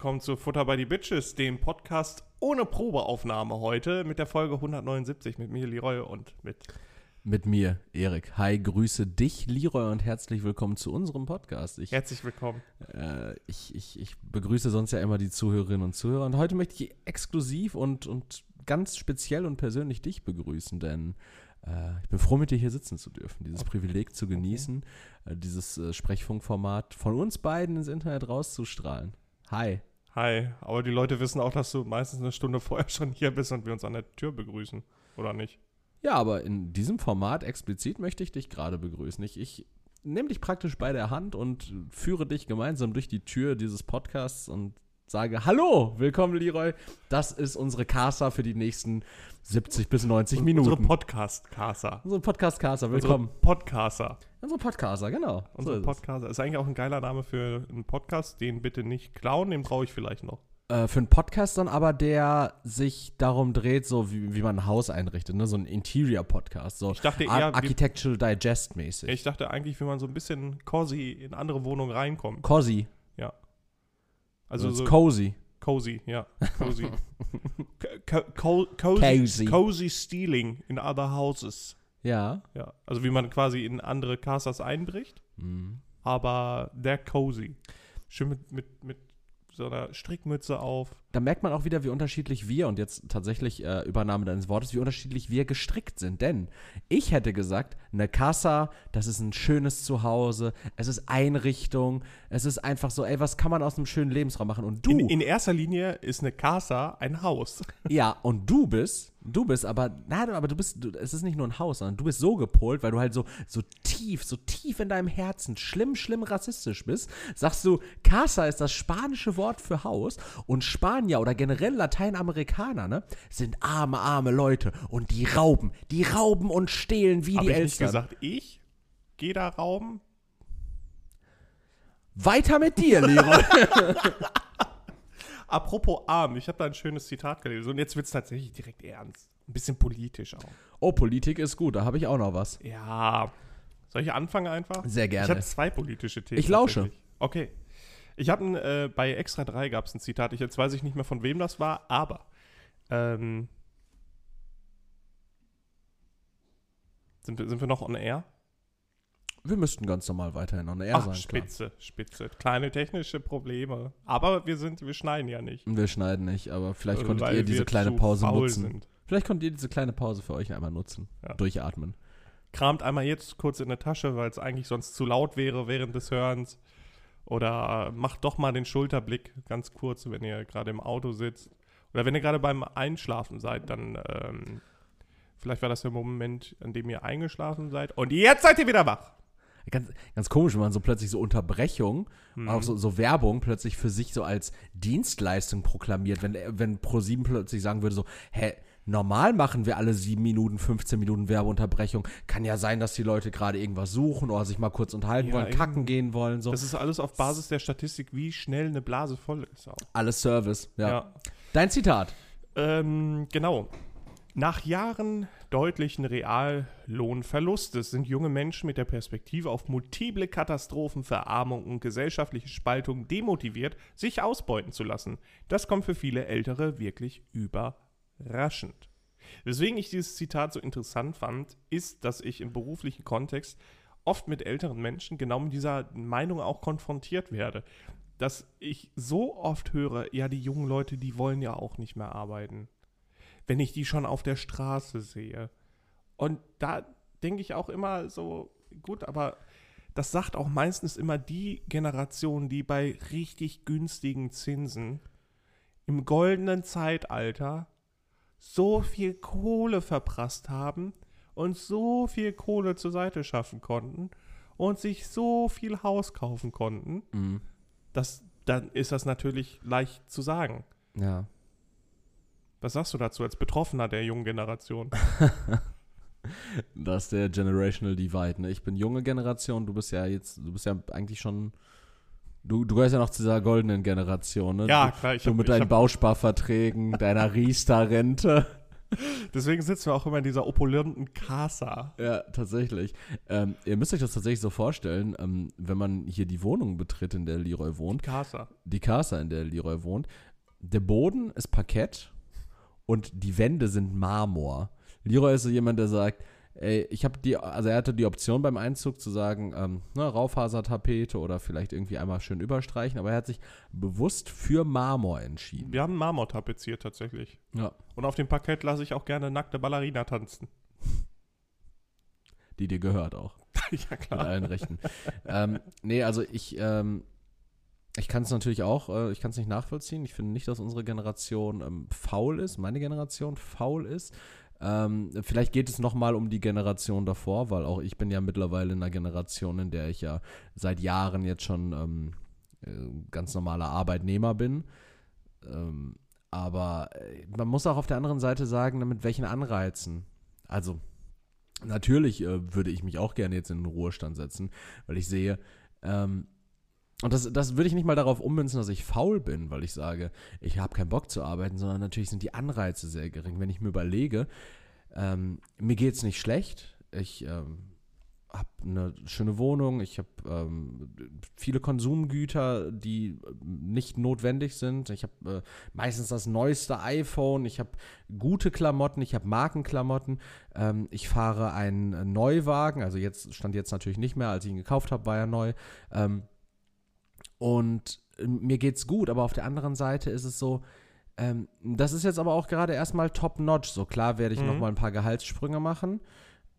Willkommen zu Futter bei die Bitches, dem Podcast ohne Probeaufnahme heute mit der Folge 179 mit mir, Leroy, und mit. Mit mir, Erik. Hi, grüße dich, Leroy, und herzlich willkommen zu unserem Podcast. Ich, Herzlich willkommen. Äh, ich, ich, ich begrüße sonst ja immer die Zuhörerinnen und Zuhörer. Und heute möchte ich exklusiv und, und ganz speziell und persönlich dich begrüßen, denn äh, ich bin froh, mit dir hier sitzen zu dürfen, dieses Privileg zu genießen, okay. äh, dieses äh, Sprechfunkformat von uns beiden ins Internet rauszustrahlen. Hi. Hi, aber die Leute wissen auch, dass du meistens eine Stunde vorher schon hier bist und wir uns an der Tür begrüßen, oder nicht? Ja, aber in diesem Format explizit möchte ich dich gerade begrüßen. Ich, ich nehme dich praktisch bei der Hand und führe dich gemeinsam durch die Tür dieses Podcasts und sage, hallo, willkommen Leroy. Das ist unsere Casa für die nächsten 70 bis 90 Minuten. Unsere Podcast-Casa. Unsere Podcast-Casa, willkommen. Unsere Podcaster. Unsere Podcaster, genau. Unsere so Podcaster. Ist, ist eigentlich auch ein geiler Name für einen Podcast. Den bitte nicht klauen, den brauche ich vielleicht noch. Äh, für einen Podcast dann aber, der sich darum dreht, so wie, wie man ein Haus einrichtet, ne? so ein Interior-Podcast, so ich dachte eher, Architectural Digest-mäßig. Ich dachte eigentlich, wie man so ein bisschen cozy in andere Wohnungen reinkommt. Cozy? Also, also so cozy. Cozy, ja. Cozy. co co cozy, cozy stealing in other houses. Ja. Ja. Also wie man quasi in andere Casas einbricht. Mhm. Aber der cozy. Schön mit, mit, mit so einer Strickmütze auf. Da merkt man auch wieder, wie unterschiedlich wir, und jetzt tatsächlich äh, Übernahme deines Wortes, wie unterschiedlich wir gestrickt sind. Denn ich hätte gesagt, eine Casa, das ist ein schönes Zuhause, es ist Einrichtung, es ist einfach so, ey, was kann man aus einem schönen Lebensraum machen? Und du. In, in erster Linie ist eine Casa ein Haus. Ja, und du bist Du bist aber, nein, aber du bist, du, es ist nicht nur ein Haus, sondern du bist so gepolt, weil du halt so, so tief, so tief in deinem Herzen schlimm, schlimm rassistisch bist. Sagst du, Casa ist das spanische Wort für Haus und Spanier oder generell Lateinamerikaner, ne, sind arme, arme Leute und die rauben, die rauben und stehlen wie Hab die. Nicht gesagt, ich gehe da rauben? Weiter mit dir, Leroy. Apropos arm, ich habe da ein schönes Zitat gelesen und jetzt wird es tatsächlich direkt ernst. Ein bisschen politisch auch. Oh, Politik ist gut, da habe ich auch noch was. Ja. Soll ich anfangen einfach? Sehr gerne. Ich habe zwei politische Themen. Ich lausche. Okay. Ich habe äh, bei Extra 3 gab es ein Zitat. Ich, jetzt weiß ich nicht mehr, von wem das war, aber ähm, sind, wir, sind wir noch on air? Wir müssten ganz normal weiterhin on air Ach, sein. Spitze, klar. spitze. Kleine technische Probleme. Aber wir sind, wir schneiden ja nicht. Wir schneiden nicht, aber vielleicht konntet Weil ihr diese kleine Pause nutzen. Sind. Vielleicht konntet ihr diese kleine Pause für euch einmal nutzen. Ja. Durchatmen. Kramt einmal jetzt kurz in der Tasche, weil es eigentlich sonst zu laut wäre während des Hörens. Oder macht doch mal den Schulterblick ganz kurz, wenn ihr gerade im Auto sitzt. Oder wenn ihr gerade beim Einschlafen seid, dann ähm, vielleicht war das der Moment, an dem ihr eingeschlafen seid. Und jetzt seid ihr wieder wach ganz, ganz komisch, wenn man so plötzlich so Unterbrechung, mhm. auch so, so, Werbung plötzlich für sich so als Dienstleistung proklamiert. Wenn, wenn ProSieben plötzlich sagen würde, so, hä, normal machen wir alle 7 Minuten, 15 Minuten Werbeunterbrechung. Kann ja sein, dass die Leute gerade irgendwas suchen oder sich mal kurz unterhalten ja, wollen, kacken gehen wollen. So. Das ist alles auf Basis der Statistik, wie schnell eine Blase voll ist. Auch. Alles Service, ja. ja. Dein Zitat. Ähm, genau. Nach Jahren deutlichen Reallohnverlustes sind junge Menschen mit der Perspektive auf multiple Katastrophen, Verarmung und gesellschaftliche Spaltung demotiviert, sich ausbeuten zu lassen. Das kommt für viele Ältere wirklich überraschend. Weswegen ich dieses Zitat so interessant fand, ist, dass ich im beruflichen Kontext oft mit älteren Menschen genau mit dieser Meinung auch konfrontiert werde. Dass ich so oft höre, ja, die jungen Leute, die wollen ja auch nicht mehr arbeiten wenn ich die schon auf der Straße sehe. Und da denke ich auch immer so, gut, aber das sagt auch meistens immer die Generation, die bei richtig günstigen Zinsen im goldenen Zeitalter so viel Kohle verprasst haben und so viel Kohle zur Seite schaffen konnten und sich so viel Haus kaufen konnten, mhm. das, dann ist das natürlich leicht zu sagen. Ja. Was sagst du dazu als Betroffener der jungen Generation? das ist der Generational Divide. Ne? Ich bin junge Generation, du bist ja jetzt, du bist ja eigentlich schon. Du, du gehörst ja noch zu dieser goldenen Generation, ne? Ja, klar. Ich du hab, mit deinen Bausparverträgen, deiner Riester-Rente. Deswegen sitzen wir auch immer in dieser opulenten Casa. Ja, tatsächlich. Ähm, ihr müsst euch das tatsächlich so vorstellen, ähm, wenn man hier die Wohnung betritt, in der Leroy wohnt, Casa. die Casa, in der Leroy wohnt, der Boden ist Parkett und die Wände sind Marmor. Leroy ist so jemand, der sagt, ey, ich habe die, also er hatte die Option beim Einzug zu sagen, ähm, ne, Raufasertapete oder vielleicht irgendwie einmal schön überstreichen, aber er hat sich bewusst für Marmor entschieden. Wir haben Marmor tapeziert tatsächlich. Ja. Und auf dem Parkett lasse ich auch gerne nackte Ballerina tanzen. Die dir gehört auch. ja, Mit klar. allen Rechten. ähm, nee, also ich, ähm, ich kann es natürlich auch, äh, ich kann es nicht nachvollziehen. Ich finde nicht, dass unsere Generation ähm, faul ist, meine Generation faul ist. Ähm, vielleicht geht es nochmal um die Generation davor, weil auch ich bin ja mittlerweile in einer Generation, in der ich ja seit Jahren jetzt schon ähm, äh, ganz normaler Arbeitnehmer bin. Ähm, aber äh, man muss auch auf der anderen Seite sagen, mit welchen Anreizen. Also natürlich äh, würde ich mich auch gerne jetzt in den Ruhestand setzen, weil ich sehe, ähm, und das, das würde ich nicht mal darauf ummünzen, dass ich faul bin, weil ich sage, ich habe keinen Bock zu arbeiten, sondern natürlich sind die Anreize sehr gering. Wenn ich mir überlege, ähm, mir geht es nicht schlecht, ich ähm, habe eine schöne Wohnung, ich habe ähm, viele Konsumgüter, die nicht notwendig sind. Ich habe äh, meistens das neueste iPhone, ich habe gute Klamotten, ich habe Markenklamotten. Ähm, ich fahre einen Neuwagen, also jetzt stand jetzt natürlich nicht mehr, als ich ihn gekauft habe, war er neu. Und äh, mir geht's gut, aber auf der anderen Seite ist es so, ähm, das ist jetzt aber auch gerade erstmal top-notch. So klar werde ich Mhm. noch mal ein paar Gehaltssprünge machen.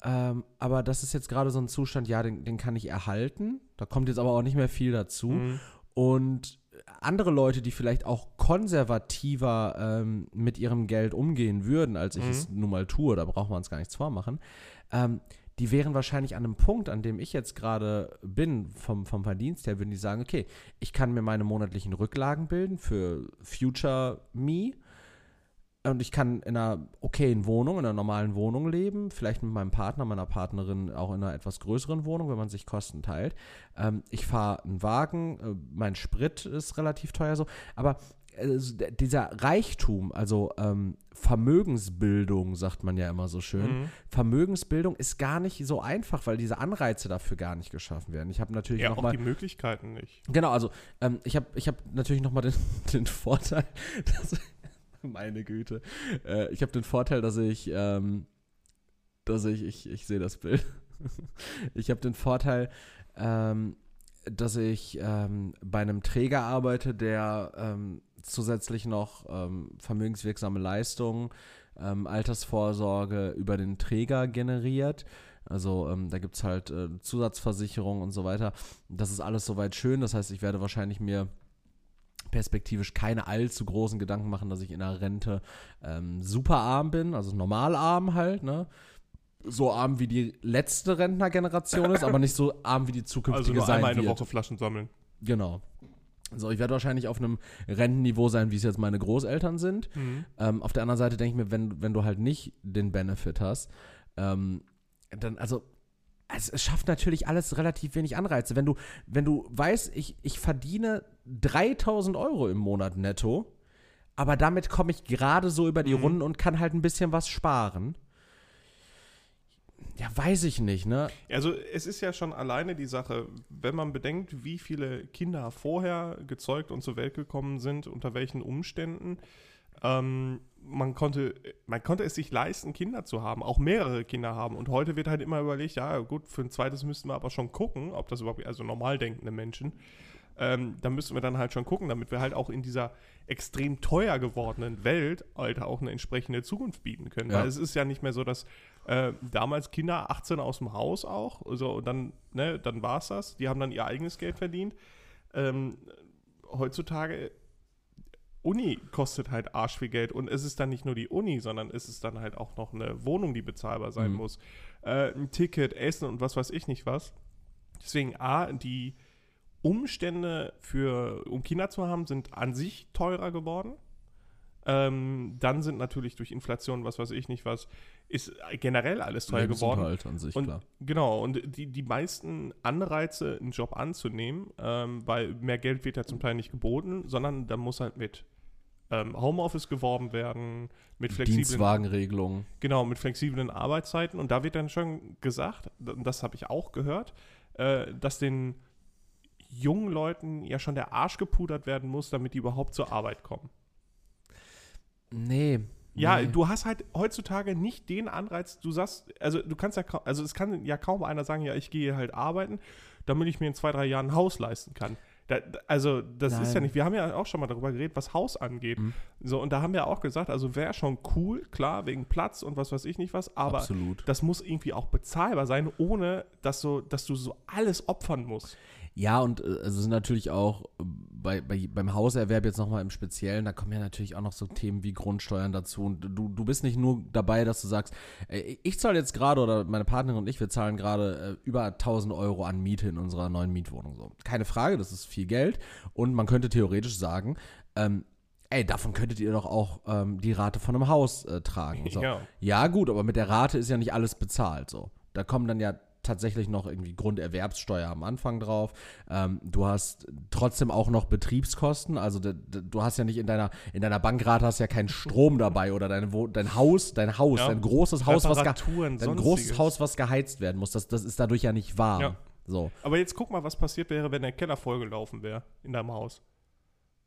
Ähm, aber das ist jetzt gerade so ein Zustand, ja, den, den kann ich erhalten. Da kommt jetzt aber auch nicht mehr viel dazu. Mhm. Und andere Leute, die vielleicht auch konservativer ähm, mit ihrem Geld umgehen würden, als ich Mhm. es nun mal tue, da braucht man uns gar nichts vormachen, ähm, die wären wahrscheinlich an einem Punkt, an dem ich jetzt gerade bin, vom, vom Verdienst her, würden die sagen, okay, ich kann mir meine monatlichen Rücklagen bilden für Future Me und ich kann in einer okayen Wohnung, in einer normalen Wohnung leben, vielleicht mit meinem Partner, meiner Partnerin auch in einer etwas größeren Wohnung, wenn man sich Kosten teilt. Ähm, ich fahre einen Wagen, äh, mein Sprit ist relativ teuer so, aber d- dieser Reichtum, also ähm, Vermögensbildung, sagt man ja immer so schön, Mhm. Vermögensbildung ist gar nicht so einfach, weil diese Anreize dafür gar nicht geschaffen werden. Ich habe natürlich Ja, noch auch mal die Möglichkeiten nicht. Genau, also ähm, ich habe ich hab natürlich nochmal den, den Vorteil, dass, meine Güte, äh, ich habe den Vorteil, dass ich, ähm, dass ich, ich, ich sehe das Bild, ich habe den Vorteil, ähm, dass ich ähm, bei einem Träger arbeite, der ähm, zusätzlich noch ähm, vermögenswirksame Leistungen, ähm, Altersvorsorge über den Träger generiert. Also ähm, da gibt es halt äh, Zusatzversicherung und so weiter. Das ist alles soweit schön. Das heißt, ich werde wahrscheinlich mir perspektivisch keine allzu großen Gedanken machen, dass ich in der Rente ähm, super arm bin, also normal arm halt, ne? So arm wie die letzte Rentnergeneration ist, aber nicht so arm wie die Also zukünftige nur sein einmal eine wird. Woche Flaschen sammeln. Genau. So, ich werde wahrscheinlich auf einem Rentenniveau sein, wie es jetzt meine Großeltern sind. Mhm. Ähm, auf der anderen Seite denke ich mir, wenn, wenn du halt nicht den Benefit hast, ähm, dann, also, es, es schafft natürlich alles relativ wenig Anreize. Wenn du, wenn du weißt, ich, ich verdiene 3000 Euro im Monat netto, aber damit komme ich gerade so über die Mhm. Runden und kann halt ein bisschen was sparen. Ja, weiß ich nicht, ne? Also es ist ja schon alleine die Sache, wenn man bedenkt, wie viele Kinder vorher gezeugt und zur Welt gekommen sind, unter welchen Umständen. Ähm, man, konnte, man konnte es sich leisten, Kinder zu haben, auch mehrere Kinder haben. Und heute wird halt immer überlegt, ja gut, für ein zweites müssten wir aber schon gucken, ob das überhaupt, also normal denkende Menschen, ähm, da müssen wir dann halt schon gucken, damit wir halt auch in dieser extrem teuer gewordenen Welt halt auch eine entsprechende Zukunft bieten können. Ja. Weil es ist ja nicht mehr so, dass äh, damals Kinder 18 aus dem Haus auch, so und dann, ne, dann war es das. Die haben dann ihr eigenes Geld verdient. Ähm, heutzutage Uni kostet halt arsch viel Geld und es ist dann nicht nur die Uni, sondern es ist dann halt auch noch eine Wohnung, die bezahlbar sein Mhm. muss. Äh, ein Ticket, Essen und was weiß ich nicht was. Deswegen A, die Umstände für, um Kinder zu haben, sind an sich teurer geworden. Ähm, dann sind natürlich durch Inflation, was weiß ich nicht was, ist generell alles teuer geworden. Lebensunterhalt an sich, Und klar. genau, und die, die meisten Anreize, einen Job anzunehmen, ähm, weil mehr Geld wird ja zum Teil nicht geboten, sondern da muss halt mit ähm, Homeoffice geworben werden, mit flexiblen, Dienstwagenregelung. genau, mit flexiblen Arbeitszeiten. Und da wird dann schon gesagt, und das habe ich auch gehört, äh, dass den jungen Leuten ja schon der Arsch gepudert werden muss, damit die überhaupt zur Arbeit kommen. Nee. Ja, nee. du hast halt heutzutage nicht den Anreiz, du sagst, also du kannst ja, kaum- also es kann ja kaum einer sagen, ja, ich gehe halt arbeiten, damit ich mir in zwei, drei Jahren ein Haus leisten kann. Da, also das ist ja Nein. nicht, wir haben ja auch schon mal darüber geredet, was Haus angeht. Mhm. So, und da haben wir auch gesagt, also wäre schon cool, klar, wegen Platz und was weiß ich nicht was, aber Absolut. das muss irgendwie auch bezahlbar sein, ohne dass, so, dass du so alles opfern musst. Ja, und äh, es ist natürlich auch äh, bei, bei, beim Hauserwerb jetzt nochmal im Speziellen, da kommen ja natürlich auch noch so Themen wie Grundsteuern dazu. Und du, du bist nicht nur dabei, dass du sagst, ey, ich zahle jetzt gerade oder meine Partnerin und ich, wir zahlen gerade äh, über 1000 Euro an Miete in unserer neuen Mietwohnung. So. Keine Frage, das ist viel Geld. Und man könnte theoretisch sagen, ähm, ey, davon könntet ihr doch auch ähm, die Rate von einem Haus äh, tragen. So. Ja. Ja, gut, aber mit der Rate ist ja nicht alles bezahlt. So. Da kommen dann ja tatsächlich noch irgendwie Grunderwerbssteuer am Anfang drauf. Ähm, du hast trotzdem auch noch Betriebskosten. Also du hast ja nicht in deiner, in deiner Bankrate hast ja keinen Strom dabei oder deine, Wo- dein Haus, dein Haus, Ja. dein großes Haus, was dein großes Haus, was geheizt werden muss. Das, das ist dadurch ja nicht warm. Ja. So. Aber jetzt guck mal, was passiert wäre, wenn der Keller vollgelaufen wäre in deinem Haus.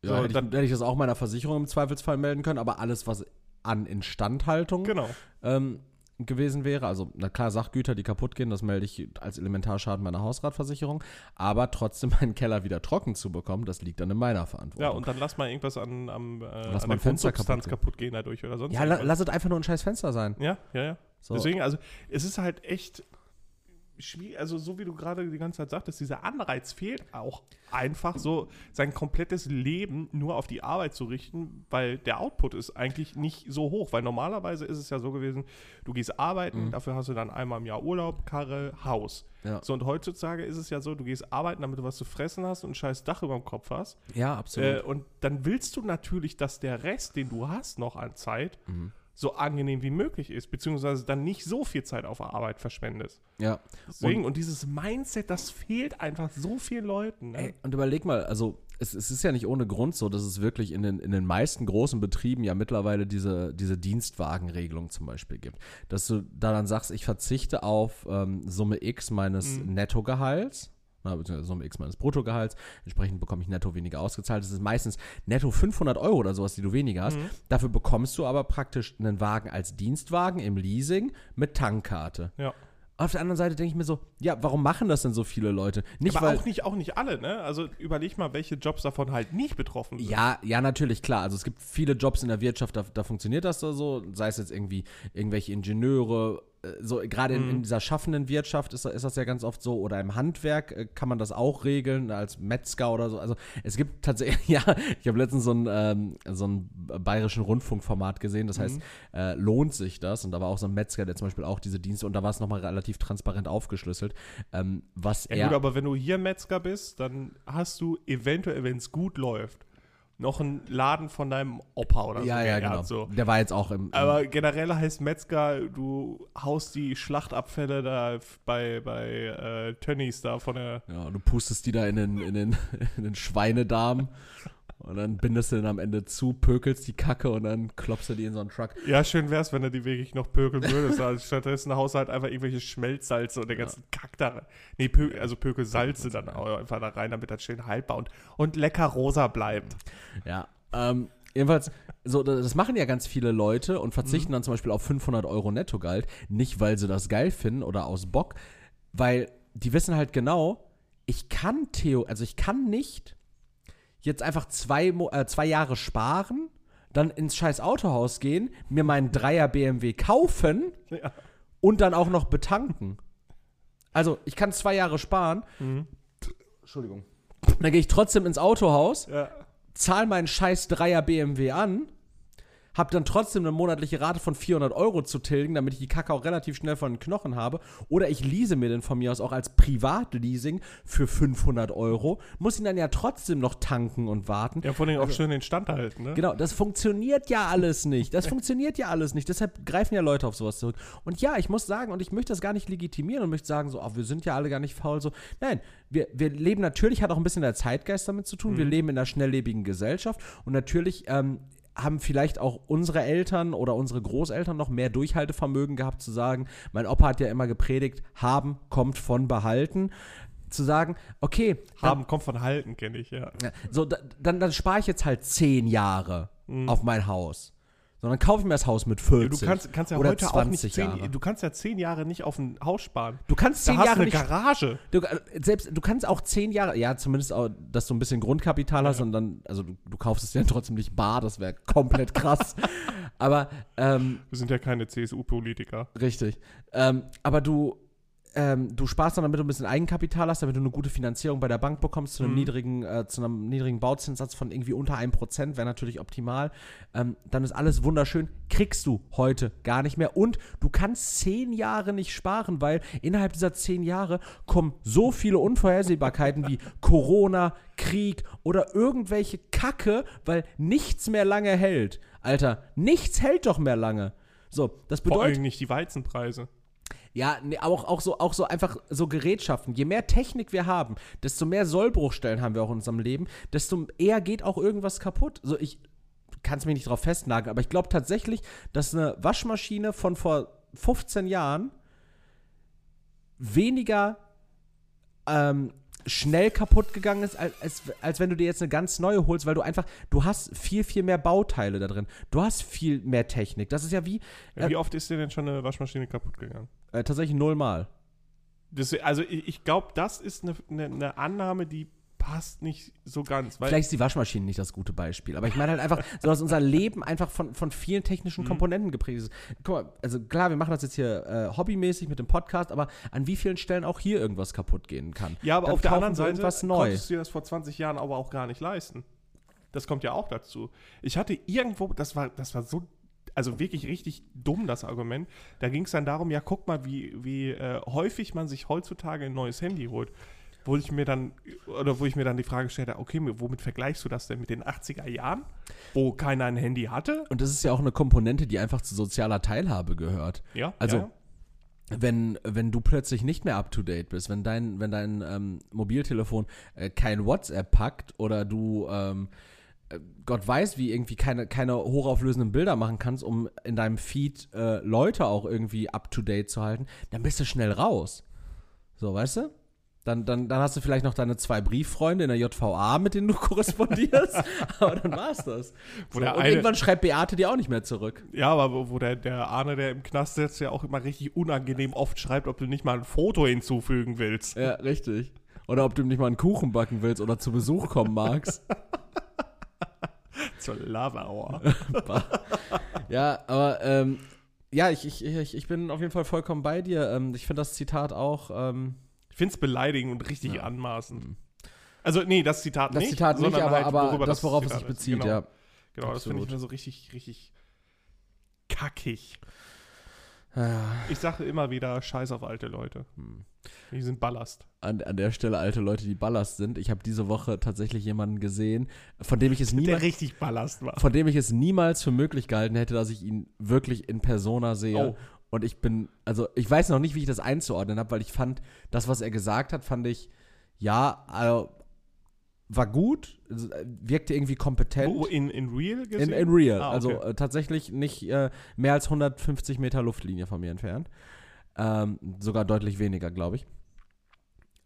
Ja, So, hätte, ich, dann- hätte ich das auch meiner Versicherung im Zweifelsfall melden können, aber alles, was an Instandhaltung Genau. ähm, gewesen wäre. Also, na klar, Sachgüter, die kaputt gehen, das melde ich als Elementarschaden meiner Hausratversicherung. Aber trotzdem meinen Keller wieder trocken zu bekommen, das liegt dann in meiner Verantwortung. Ja, und dann lass mal irgendwas an, am, äh, Lass an mal der Fenster kaputt kaputt gehen dadurch oder sonst ja la, lass es einfach nur ein scheiß Fenster sein. Ja, ja, ja. So. Deswegen, also es ist halt echt schwierig, also so wie du gerade die ganze Zeit sagtest, dieser Anreiz fehlt auch einfach so, sein komplettes Leben nur auf die Arbeit zu richten, weil der Output ist eigentlich nicht so hoch, weil normalerweise ist es ja so gewesen, du gehst arbeiten, dafür hast du dann einmal im Jahr Urlaub, Karre, Haus. Ja. So, und heutzutage ist es ja so, du gehst arbeiten, damit du was zu fressen hast und ein scheiß Dach über dem Kopf hast. Ja, absolut. Äh, und dann willst du natürlich, dass der Rest, den du hast noch an Zeit, Mhm. So angenehm wie möglich ist, beziehungsweise dann nicht so viel Zeit auf Arbeit verschwendest. ja. Deswegen, und, dieses Mindset, das fehlt einfach so vielen Leuten. Ne? Ey, und überleg mal, also es, es ist ja nicht ohne Grund so, dass es wirklich in den, in den meisten großen Betrieben ja mittlerweile diese, diese Dienstwagenregelung zum Beispiel gibt. Dass du da dann sagst, ich verzichte auf ähm, Summe X meines Mhm. Nettogehalts. Na, beziehungsweise Summe X meines Bruttogehalts. Entsprechend bekomme ich netto weniger ausgezahlt. Das ist meistens netto 500 Euro oder sowas, die du weniger hast. Mhm. Dafür bekommst du aber praktisch einen Wagen als Dienstwagen im Leasing mit Tankkarte. Ja. Auf der anderen Seite denke ich mir so, ja, warum machen das denn so viele Leute? Nicht, Aber weil, auch nicht, auch nicht alle, ne? Also überleg mal, welche Jobs davon halt nicht betroffen sind. Ja, ja, natürlich, klar. Also es gibt viele Jobs in der Wirtschaft, da, da funktioniert das so, sei es jetzt irgendwie irgendwelche Ingenieure, so gerade in, in dieser schaffenden Wirtschaft ist, ist das ja ganz oft so, oder im Handwerk äh, kann man das auch regeln, als Metzger oder so. Also es gibt tatsächlich, ja, ich habe letztens so ein, ähm, so ein bayerischen Rundfunkformat gesehen, das heißt, äh, lohnt sich das? Und da war auch so ein Metzger, der zum Beispiel auch diese Dienste, und da war es nochmal relativ transparent aufgeschlüsselt, ähm, was Ja, er... gut, aber wenn du hier Metzger bist, dann hast du eventuell, wenn es gut läuft, noch einen Laden von deinem Opa oder so. ja, ja, genau. So. Der war jetzt auch im, im Aber generell heißt Metzger, du haust die Schlachtabfälle da bei, bei äh, Tönnies da von der. Ja, du pustest die da in den, in den, in den Schweinedarm und dann bindest du den am Ende zu, pökelst die Kacke und dann klopfst du die in so einen Truck. Ja, schön wär's, wenn du die wirklich noch pökeln würdest. Also stattdessen haust du halt einfach irgendwelche Schmelzsalze und den ganzen Kack da rein. Nee, Pö also Pökelsalze dann auch einfach da rein, damit das schön haltbar und, und lecker rosa bleibt. Ja, ähm, jedenfalls, so, das machen ja ganz viele Leute und verzichten dann zum Beispiel auf 500 Euro Nettogehalt, nicht weil sie das geil finden oder aus Bock, weil die wissen halt genau, ich kann Theo, also ich kann nicht jetzt einfach zwei, äh, zwei Jahre sparen, dann ins scheiß Autohaus gehen, mir meinen Dreier BMW kaufen Ja. und dann auch noch betanken. Also, ich kann zwei Jahre sparen. Entschuldigung. Dann gehe ich trotzdem ins Autohaus, Ja. zahle meinen scheiß Dreier BMW an, hab dann trotzdem eine monatliche Rate von 400 Euro zu tilgen, damit ich die Kacke auch relativ schnell von den Knochen habe. Oder ich lease mir den von mir aus auch als Privatleasing für 500 Euro, muss ihn dann ja trotzdem noch tanken und warten. Ja, vor allem auch schön den Stand halten, ne? Genau, das funktioniert ja alles nicht. Das funktioniert ja alles nicht. Deshalb greifen ja Leute auf sowas zurück. Und ja, ich muss sagen, und ich möchte das gar nicht legitimieren und möchte sagen, so, ach, wir sind ja alle gar nicht faul. So, nein, wir, wir leben natürlich, hat auch ein bisschen der Zeitgeist damit zu tun. Wir leben in einer schnelllebigen Gesellschaft und natürlich ähm, haben vielleicht auch unsere Eltern oder unsere Großeltern noch mehr Durchhaltevermögen gehabt zu sagen, mein Opa hat ja immer gepredigt, haben kommt von behalten. Zu sagen, okay, dann- Haben kommt von halten, kenne ich, ja. so, da, dann, dann spare ich jetzt halt zehn Jahre auf mein Haus. Sondern kaufe ich mir das Haus mit 40 Du kannst, kannst ja oder heute 20 auch nicht zehn, Jahre. du kannst ja zehn Jahre nicht auf ein Haus sparen. Du kannst Da zehn hast Jahre du eine nicht Garage. Du, äh, selbst, du kannst auch zehn Jahre, ja, zumindest auch, dass du ein bisschen Grundkapital hast und dann, also du, du kaufst es ja trotzdem nicht bar, das wäre komplett krass. aber, ähm, Wir sind ja keine CSU-Politiker. richtig. Ähm, aber du, ähm, du sparst dann, damit du ein bisschen Eigenkapital hast, damit du eine gute Finanzierung bei der Bank bekommst, zu einem Mhm. niedrigen, äh, zu einem niedrigen Bauzinssatz von irgendwie unter 1%, wäre natürlich optimal. Ähm, dann ist alles wunderschön. Kriegst du heute gar nicht mehr. Und du kannst zehn Jahre nicht sparen, weil innerhalb dieser zehn Jahre kommen so viele Unvorhersehbarkeiten wie Corona, Krieg oder irgendwelche Kacke, weil nichts mehr lange hält. Alter, nichts hält doch mehr lange. So, das Vor bedeutet. allem nicht die Weizenpreise. Ja, nee, auch, auch, so, auch so einfach so Gerätschaften. Je mehr Technik wir haben, desto mehr Sollbruchstellen haben wir auch in unserem Leben, desto eher geht auch irgendwas kaputt. So, ich kann es mir nicht drauf festnageln, aber ich glaube tatsächlich, dass eine Waschmaschine von vor 15 Jahren weniger ähm, schnell kaputt gegangen ist, als, als, als wenn du dir jetzt eine ganz neue holst, weil du einfach, du hast viel, viel mehr Bauteile da drin. Du hast viel mehr Technik. Das ist ja wie Ja, Wie oft ist dir denn schon eine Waschmaschine kaputt gegangen? Äh, tatsächlich nullmal. Das, also ich, ich glaube, das ist eine, eine, eine Annahme, die passt nicht so ganz. Vielleicht ist die Waschmaschine nicht das gute Beispiel, aber ich meine halt einfach, so dass unser Leben einfach von, von vielen Mhm. technischen Komponenten geprägt ist. Guck mal, also klar, wir machen das jetzt hier äh, hobbymäßig mit dem Podcast, aber an wie vielen Stellen auch hier irgendwas kaputt gehen kann. ja, aber Dann auf der anderen Seite neu. konntest du dir das vor 20 Jahren aber auch gar nicht leisten. Das kommt ja auch dazu. Ich hatte irgendwo, das war, das war so, also wirklich richtig dumm, das Argument. Da ging es dann darum, ja, guck mal, wie, wie äh, häufig man sich heutzutage ein neues Handy holt. Wo ich mir dann, oder wo ich mir dann die Frage stellte, okay, womit vergleichst du das denn mit den 80er Jahren, wo keiner ein Handy hatte? Und das ist ja auch eine Komponente, die einfach zu sozialer Teilhabe gehört. Ja, Also, ja, wenn, wenn du plötzlich nicht mehr up to date bist, wenn dein, wenn dein ähm, Mobiltelefon äh, kein WhatsApp packt oder du ähm, äh, Gott weiß, wie irgendwie keine, keine hochauflösenden Bilder machen kannst, um in deinem Feed äh, Leute auch irgendwie up to date zu halten, dann bist du schnell raus. So, weißt du? Dann, dann, dann hast du vielleicht noch deine zwei Brieffreunde in der JVA, mit denen du korrespondierst, aber dann war's das. So, und eine- irgendwann schreibt Beate dir auch nicht mehr zurück. Ja, aber wo, wo der, der Arne, der im Knast sitzt, ja auch immer richtig unangenehm oft schreibt, ob du nicht mal ein Foto hinzufügen willst. Ja, richtig. Oder ob du nicht mal einen Kuchen backen willst oder zu Besuch kommen magst. Zur Lava Hour. ja, aber ähm, ja, ich, ich, ich, ich bin auf jeden Fall vollkommen bei dir. Ähm, ich finde das Zitat auch. Ähm, Ich finde es beleidigend und richtig Ja. anmaßend. Also, nee, das Zitat das nicht. Zitat nicht, aber, halt, aber das, worauf es sich bezieht, genau. ja. Genau, das finde ich Absolut. mir so richtig, richtig kackig. Ja. Ich sage immer wieder, scheiß auf alte Leute. Hm. Die sind Ballast. An, an der Stelle alte Leute, die Ballast sind. Ich habe diese Woche tatsächlich jemanden gesehen, von dem ich es Der niemals. richtig Ballast war. Von dem ich es niemals für möglich gehalten hätte, dass ich ihn wirklich in Persona sehe. Oh. Und ich bin, also ich weiß noch nicht, wie ich das einzuordnen habe, weil ich fand, das, was er gesagt hat, fand ich, ja, also, war gut, also, äh, wirkte irgendwie kompetent. Wo, in, in Real gesehen? In, in real. Ah, okay. Also äh, tatsächlich nicht äh, mehr als 150 Meter Luftlinie von mir entfernt. Ähm, sogar deutlich weniger, glaube ich.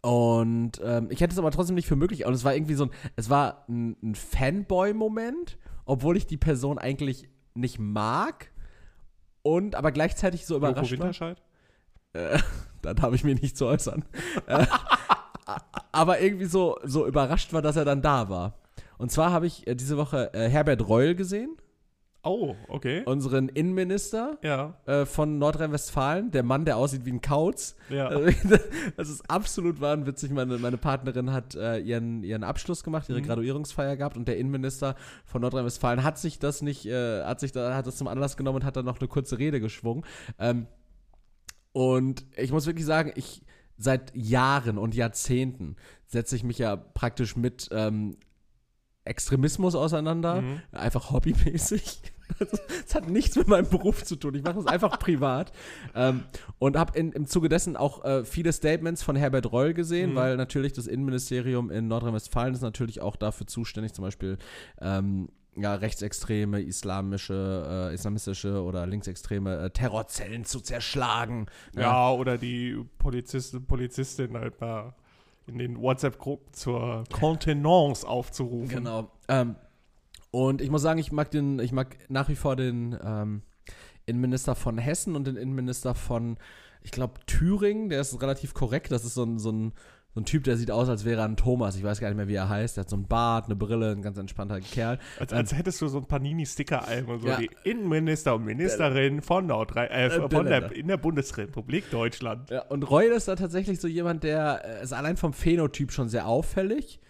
Und ähm, ich hätte es aber trotzdem nicht für möglich. Und es war irgendwie so ein, es war ein, ein Fanboy-Moment, obwohl ich die Person eigentlich nicht mag. Und aber gleichzeitig so Joko überrascht war. Winterscheid? Äh, da darf ich mich nicht zu äußern. aber irgendwie so, so überrascht war, dass er dann da war. Und zwar habe ich äh, diese Woche äh, Herbert Reul gesehen, Oh, okay. unseren Innenminister Ja, äh, von Nordrhein-Westfalen, der Mann, der aussieht wie ein Kauz. ja. Das ist absolut wahnwitzig. Meine, meine Partnerin hat äh, ihren, ihren Abschluss gemacht, ihre Mhm. Graduierungsfeier gehabt und der Innenminister von Nordrhein-Westfalen hat sich das nicht, äh, hat sich da, hat das zum Anlass genommen und hat dann noch eine kurze Rede geschwungen. Ähm, und ich muss wirklich sagen, ich seit Jahren und Jahrzehnten setze ich mich ja praktisch mit ähm, Extremismus auseinander, Mhm. einfach hobbymäßig. Es hat nichts mit meinem Beruf zu tun. Ich mache es einfach privat. Ähm, und habe im Zuge dessen auch äh, viele Statements von Herbert Reul gesehen, Mhm. weil natürlich das Innenministerium in Nordrhein-Westfalen ist natürlich auch dafür zuständig, zum Beispiel ähm, ja, rechtsextreme, islamische, äh, islamistische oder linksextreme äh, Terrorzellen zu zerschlagen. Ja, oder die Polizisten, Polizistin halt mal in den WhatsApp-Gruppen zur Kontenance aufzurufen. Genau. Ähm, und ich muss sagen, ich mag den, ich mag nach wie vor den ähm, Innenminister von Hessen und den Innenminister von, ich glaube, Thüringen, der ist relativ korrekt. Das ist so ein, so ein so ein Typ, der sieht aus, als wäre er ein Thomas. Ich weiß gar nicht mehr, wie er heißt. Der hat so einen Bart, eine Brille, ein ganz entspannter Kerl. Als, als hättest du so ein Panini-Sticker-Album. So Ja. die Innenminister und Ministerin von, Nordrhein, äh, Äh, von der, Länder. in der Bundesrepublik Deutschland. Ja, und Reul ist da tatsächlich so jemand, der äh, ist allein vom Phänotyp schon sehr auffällig.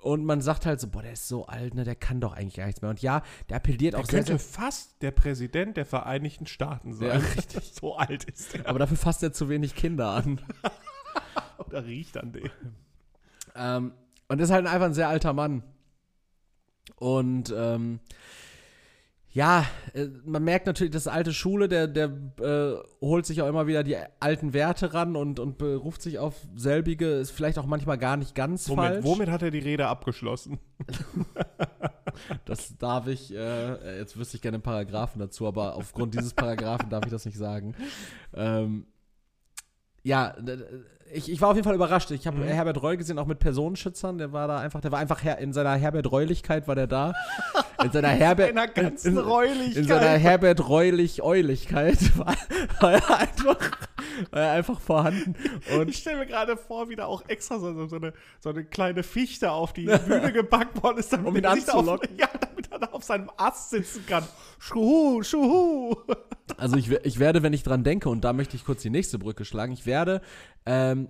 Und man sagt halt so, boah, der ist so alt, ne, der kann doch eigentlich gar nichts mehr. Und ja, der appelliert auch Er sehr, könnte sehr, fast der Präsident der Vereinigten Staaten sein. Ja, richtig. So alt ist er. aber dafür fasst er zu wenig Kinder an. Oder riecht an dem. Ähm, und ist halt einfach ein sehr alter Mann. Und ähm, ja, äh, man merkt natürlich, das ist alte Schule, der, der äh, holt sich auch immer wieder die alten Werte ran und, und beruft sich auf selbige, ist vielleicht auch manchmal gar nicht ganz Womit, falsch. womit hat er die Rede abgeschlossen? Das darf ich, äh, jetzt wüsste ich gerne einen Paragraphen dazu, aber aufgrund dieses Paragraphen darf ich das nicht sagen. Ähm, ja, ich, ich war auf jeden Fall überrascht. Ich habe Mhm. Herbert Reul gesehen, auch mit Personenschützern. Der war da einfach, der war einfach her, in seiner Herbert Reulichkeit war der da. In seiner Herbert. In in, Räulichkeit. in seiner Herbert Reulich-Eulichkeit war, war, er einfach, war er einfach vorhanden. Und ich stelle mir gerade vor, wie da auch extra so, so, eine, so eine kleine Fichte auf die Bühne gepackt worden ist, damit Um ihn er sich da auf, ja, damit er da auf seinem Ast sitzen kann. Schuhu, schuhu. Also ich, ich werde, wenn ich dran denke, und da möchte ich kurz die nächste Brücke schlagen, ich werde ähm,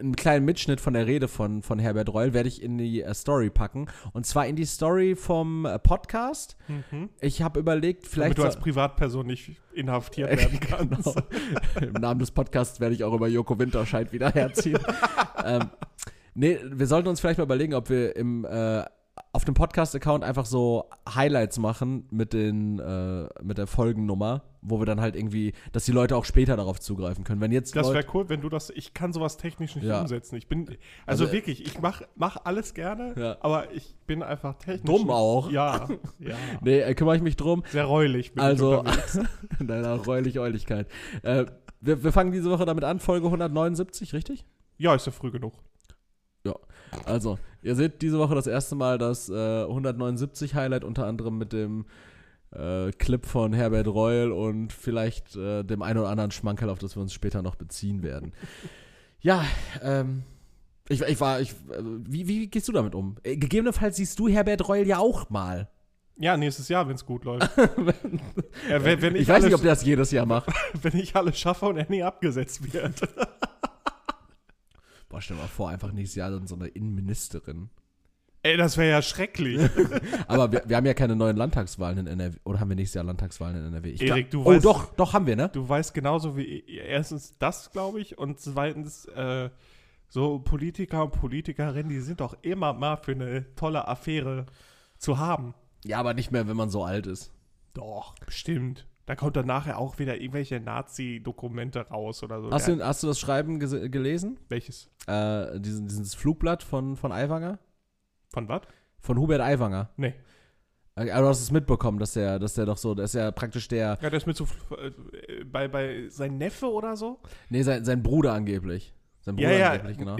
einen kleinen Mitschnitt von der Rede von, von Herbert Reul werde ich in die äh, Story packen. Und zwar in die Story vom äh, Podcast. Ich habe überlegt, Damit vielleicht. du als so- Privatperson nicht inhaftiert werden kannst. Genau. Im Namen des Podcasts werde ich auch über Joko Winterscheid wieder herziehen. ähm, nee, wir sollten uns vielleicht mal überlegen, ob wir im, äh, auf dem Podcast-Account einfach so Highlights machen mit, den, äh, mit der Folgennummer, wo wir dann halt irgendwie, dass die Leute auch später darauf zugreifen können. Wenn jetzt Das wäre cool, wenn du das. Ich kann sowas technisch nicht Ja. umsetzen. Ich bin. Also, Also, wirklich, ich mach, mach alles gerne, Ja. aber ich bin einfach technisch. Dumm auch. Ja, ja. Nee, äh, kümmere ich mich drum. Sehr räulich bin Also, ich in deiner Räulich-Euligkeit. Äh, wir, wir fangen diese Woche damit an, Folge 179, richtig? Ja, ist ja früh genug. Also, ihr seht diese Woche das erste Mal das äh, 179 Highlight, unter anderem mit dem äh, Clip von Herbert Reul und vielleicht äh, dem einen oder anderen Schmankerl, auf das wir uns später noch beziehen werden. Ja, ähm. Ich, ich war, ich, äh, wie, wie gehst du damit um? Äh, Gegebenenfalls siehst du Herbert Reul ja auch mal. Ja, nächstes Jahr, wenn es gut läuft. ja, wenn, wenn Ich, ich, weiß nicht, ob der das jedes Jahr macht. wenn ich alles schaffe und er nie abgesetzt wird. Boah, stell dir mal vor, einfach nächstes Jahr dann so eine Innenministerin. Ey, das wäre ja schrecklich. Aber wir, wir haben ja keine neuen Landtagswahlen in NRW. Oder haben wir nächstes Jahr Landtagswahlen in NRW? Ich Erik, du Oh, weißt- doch, doch, haben wir, ne? Du weißt genauso wie erstens das, glaube ich, und zweitens äh, so Politiker und Politikerinnen, die sind doch immer mal für eine tolle Affäre zu haben. Ja, aber nicht mehr, wenn man so alt ist. Doch, bestimmt. Da kommt dann nachher auch wieder irgendwelche Nazi-Dokumente raus oder so. Hast, Ja, du, hast du das Schreiben gelesen? welches? Äh, diesen, dieses Flugblatt von, von Aiwanger? Von was? Von Hubert Aiwanger. Nee. Äh, Aber du hast es mitbekommen, dass der, dass der doch so, das ist ja praktisch der, Ja, der ist mit so äh, bei, bei sein Neffe oder so? nee, sein, sein Bruder angeblich. Sein Bruder Ja, ja. angeblich, genau.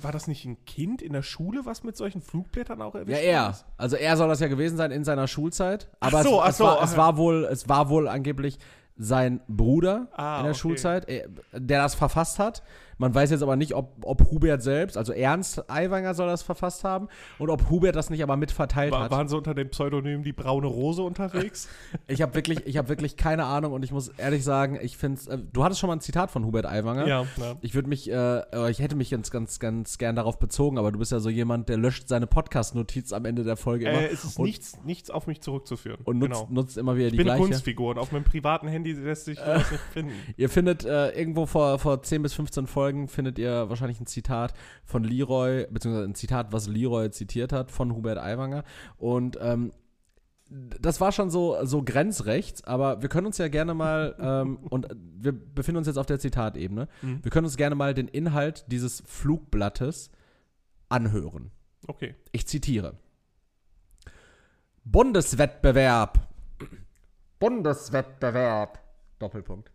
War das nicht ein Kind in der Schule, was mit solchen Flugblättern auch Ja, erwischt er. worden ist? Also er soll das ja gewesen sein in seiner Schulzeit. Aber Ach so, es, ach es, so, war, es, war wohl, es war wohl angeblich sein Bruder Ah, in der okay. Schulzeit, äh, der das verfasst hat. Man weiß jetzt aber nicht, ob, ob Hubert selbst, also Ernst Aiwanger soll das verfasst haben und ob Hubert das nicht aber mit verteilt War, hat. waren sie unter dem Pseudonym die braune Rose unterwegs? Ich habe wirklich, ich habe wirklich keine Ahnung und ich muss ehrlich sagen, ich finde äh, du hattest schon mal ein Zitat von Hubert Aiwanger. ja, ja. Ich würde mich, äh, äh, ich hätte mich ganz, ganz, ganz gern darauf bezogen, aber du bist ja so jemand, der löscht seine Podcast-Notiz am Ende der Folge immer Äh, es ist nichts, nichts auf mich zurückzuführen. und nutzt, genau. nutzt immer wieder Ich die bin gleiche. Kunstfigur und auf meinem privaten Handy lässt sich das nicht finden. Ihr findet äh, irgendwo vor, vor 10 bis 15 Folgen findet ihr wahrscheinlich ein Zitat von Leroy, beziehungsweise ein Zitat, was Leroy zitiert hat von Hubert Aiwanger. Und ähm, das war schon so, so grenzrechts, aber wir können uns ja gerne mal, ähm, und wir befinden uns jetzt auf der Zitatebene, Mhm. wir können uns gerne mal den Inhalt dieses Flugblattes anhören. Okay. Ich zitiere. Bundeswettbewerb. Bundeswettbewerb. Doppelpunkt.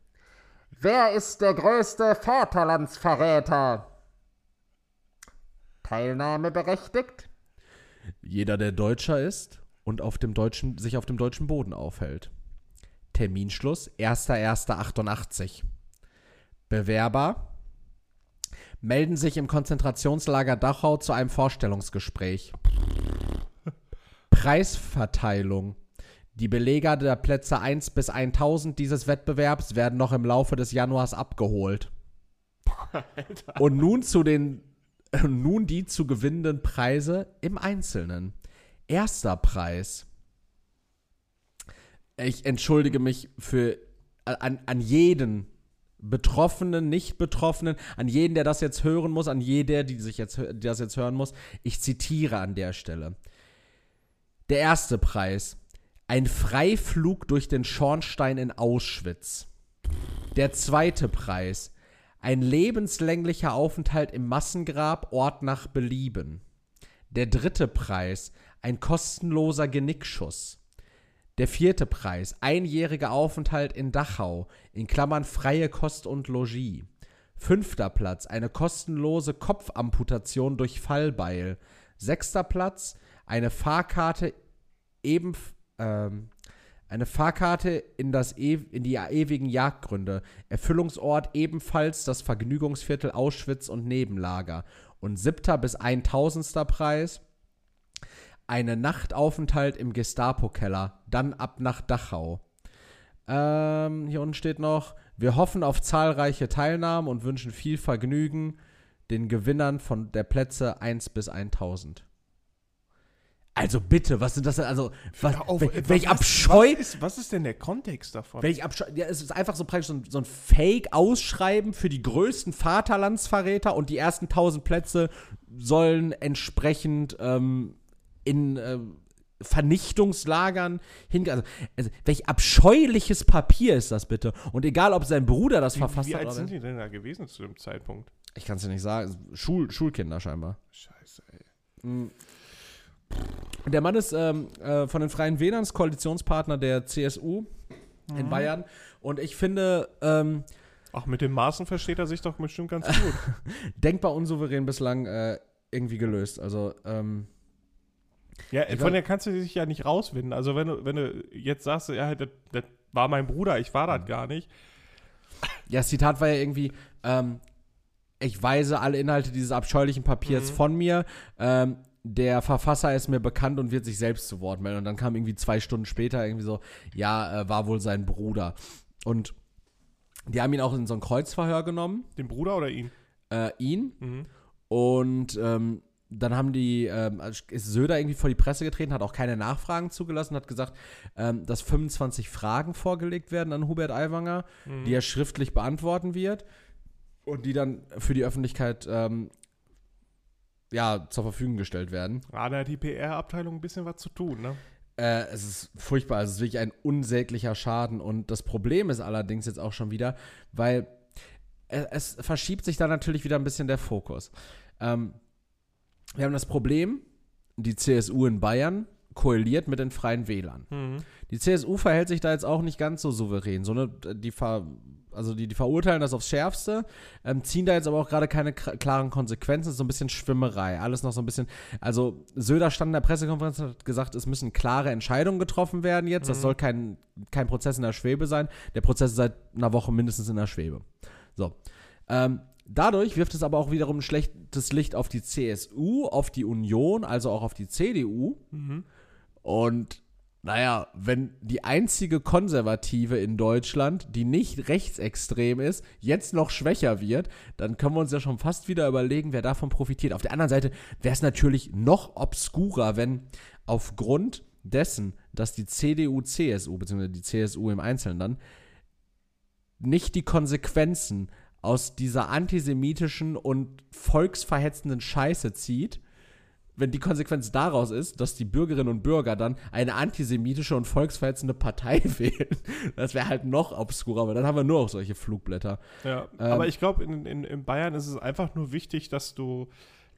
Wer ist der größte Vaterlandsverräter? Teilnahme berechtigt? Jeder, der Deutscher ist und auf dem deutschen, sich auf dem deutschen Boden aufhält. Terminschluss 1.1.88. Bewerber melden sich im Konzentrationslager Dachau zu einem Vorstellungsgespräch. Preisverteilung. Die Beleger der Plätze 1 bis 1000 dieses Wettbewerbs werden noch im Laufe des Januars abgeholt. Und nun zu den nun die zu gewinnenden Preise im Einzelnen. Erster Preis. Ich entschuldige mich für an, an jeden Betroffenen, Nicht-Betroffenen, an jeden, der das jetzt hören muss, an jeder, die sich jetzt die das jetzt hören muss. Ich zitiere an der Stelle. Der erste Preis. Ein Freiflug durch den Schornstein in Auschwitz. Der zweite Preis. Ein lebenslänglicher Aufenthalt im Massengrab, Ort nach Belieben. Der dritte Preis. Ein kostenloser Genickschuss. Der vierte Preis. Einjähriger Aufenthalt in Dachau, in Klammern freie Kost und Logis. Fünfter Platz. Eine kostenlose Kopfamputation durch Fallbeil. Sechster Platz. Eine Fahrkarte eben, ähm, eine Fahrkarte in, das e in die ewigen Jagdgründe. Erfüllungsort ebenfalls das Vergnügungsviertel Auschwitz und Nebenlager. Und siebter bis eintausendster Preis eine Nachtaufenthalt im Gestapo-Keller, dann ab nach Dachau. Ähm, hier unten steht noch, wir hoffen auf zahlreiche Teilnahmen und wünschen viel Vergnügen den Gewinnern von der Plätze 1 bis 1000. Also bitte, was sind das denn? Also, was, Auf, wel- was welch ist- Abscheu. Was ist, was ist denn der Kontext davon? Welch Abscheu. Ja, es ist einfach so praktisch so ein, so ein Fake-Ausschreiben für die größten Vaterlandsverräter und die ersten 1000 Plätze sollen entsprechend ähm, in äh, Vernichtungslagern hingehen. Also, also, welch abscheuliches Papier ist das bitte? Und egal, ob sein Bruder das wie, verfasst wie hat alt oder sind die denn da gewesen zu dem Zeitpunkt? Ich kann es dir nicht sagen. Schul Schulkinder scheinbar. Scheiße, ey. Der Mann ist ähm, äh, von den Freien Wählern, ist Koalitionspartner der CSU in Bayern. Und ich finde, ähm, Ach, mit den Maßen versteht er sich doch bestimmt ganz gut. denkbar unsouverän bislang äh, irgendwie gelöst. Also, ähm, ja, von der kannst du dich ja nicht rauswinden. Also wenn du, wenn du jetzt sagst, ja, das, das war mein Bruder, ich war das gar nicht. ja, das Zitat war ja irgendwie, ähm, ich weise alle Inhalte dieses abscheulichen Papiers Mhm. von mir. Ähm, der Verfasser ist mir bekannt und wird sich selbst zu Wort melden. Und dann kam irgendwie zwei Stunden später irgendwie so, ja, äh, war wohl sein Bruder. Und die haben ihn auch in so ein Kreuzverhör genommen, Den Bruder oder ihn? äh, ihn. Mhm. Und ähm, dann haben die, ähm, ist Söder irgendwie vor die Presse getreten, hat auch keine Nachfragen zugelassen, hat gesagt, ähm, dass 25 Fragen vorgelegt werden an Hubert Aiwanger, Mhm. die er schriftlich beantworten wird und die dann für die Öffentlichkeit ähm, ja, zur Verfügung gestellt werden. Ah, da hat die PR-Abteilung ein bisschen was zu tun, ne? Äh, es ist furchtbar, es ist wirklich ein unsäglicher Schaden. Und das Problem ist allerdings jetzt auch schon wieder, weil es, es verschiebt sich da natürlich wieder ein bisschen der Fokus. Ähm, wir haben das Problem, die CSU in Bayern koaliert mit den Freien Wählern. Mhm. Die CSU verhält sich da jetzt auch nicht ganz so souverän. So eine, die, ver, also die, die verurteilen das aufs Schärfste, ähm, ziehen da jetzt aber auch gerade keine klaren Konsequenzen. Es ist so ein bisschen Schwimmerei. Alles noch so ein bisschen. Also Söder stand in der Pressekonferenz und hat gesagt, es müssen klare Entscheidungen getroffen werden jetzt. Das soll kein, kein Prozess in der Schwebe sein. Der Prozess ist seit einer Woche mindestens in der Schwebe. So. Ähm, dadurch wirft es aber auch wiederum ein schlechtes Licht auf die CSU, auf die Union, also auch auf die CDU. Und naja, wenn die einzige Konservative in Deutschland, die nicht rechtsextrem ist, jetzt noch schwächer wird, dann können wir uns ja schon fast wieder überlegen, wer davon profitiert. Auf der anderen Seite wäre es natürlich noch obskurer, wenn aufgrund dessen, dass die CDU, CSU, beziehungsweise die CSU im Einzelnen dann, nicht die Konsequenzen aus dieser antisemitischen und volksverhetzenden Scheiße zieht, wenn die Konsequenz daraus ist, dass die Bürgerinnen und Bürger dann eine antisemitische und volksverhetzende Partei wählen, das wäre halt noch obskurer, aber dann haben wir nur auch solche Flugblätter. Ja, Ähm, aber ich glaube, in, in, in Bayern ist es einfach nur wichtig, dass du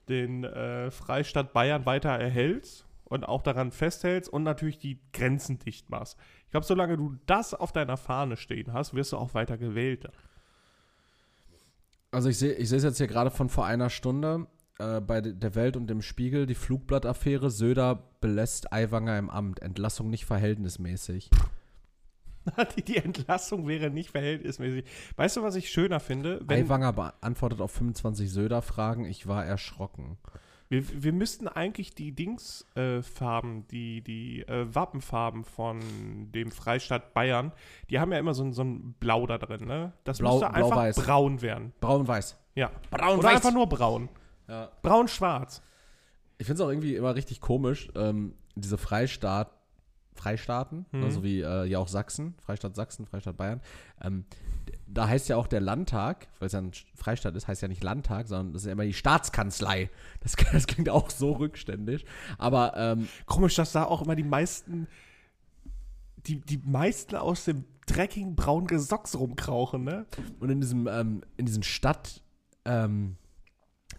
den äh, Freistaat Bayern weiter erhältst und auch daran festhältst und natürlich die Grenzen dicht machst. Ich glaube, solange du das auf deiner Fahne stehen hast, wirst du auch weiter gewählt. Also ich sehe ich sehe es jetzt hier gerade von vor einer Stunde äh, bei de- der Welt und dem Spiegel, die Flugblattaffäre, Söder belässt Aiwanger im Amt, Entlassung nicht verhältnismäßig. die, die Entlassung wäre nicht verhältnismäßig. Weißt du, was ich schöner finde? Wenn, Aiwanger beantwortet auf 25 Söder-Fragen, ich war erschrocken. wir, wir müssten eigentlich die Dingsfarben, äh, die, die äh, Wappenfarben von dem Freistaat Bayern, die haben ja immer so, ein- so ein Blau da drin, ne? Das Blau- müsste einfach blau-weiß. braun werden. Braun-Weiß. Ja. Braun-weiß. Oder einfach nur braun. Ja. Braun-schwarz. Ich finde es auch irgendwie immer richtig komisch, ähm, diese Freistaat, Freistaaten, Mhm. also wie äh, ja auch Sachsen, Freistaat Sachsen, Freistaat Bayern. Ähm, da heißt ja auch der Landtag, weil es ja ein Freistaat ist, heißt ja nicht Landtag, sondern das ist ja immer die Staatskanzlei. Das, das klingt auch so rückständig. Aber ähm, Komisch, dass da auch immer die meisten, die, die meisten aus dem dreckigen braunen Gesocks rumkrauchen, ne? und in diesem, ähm, in diesen Stadt, ähm,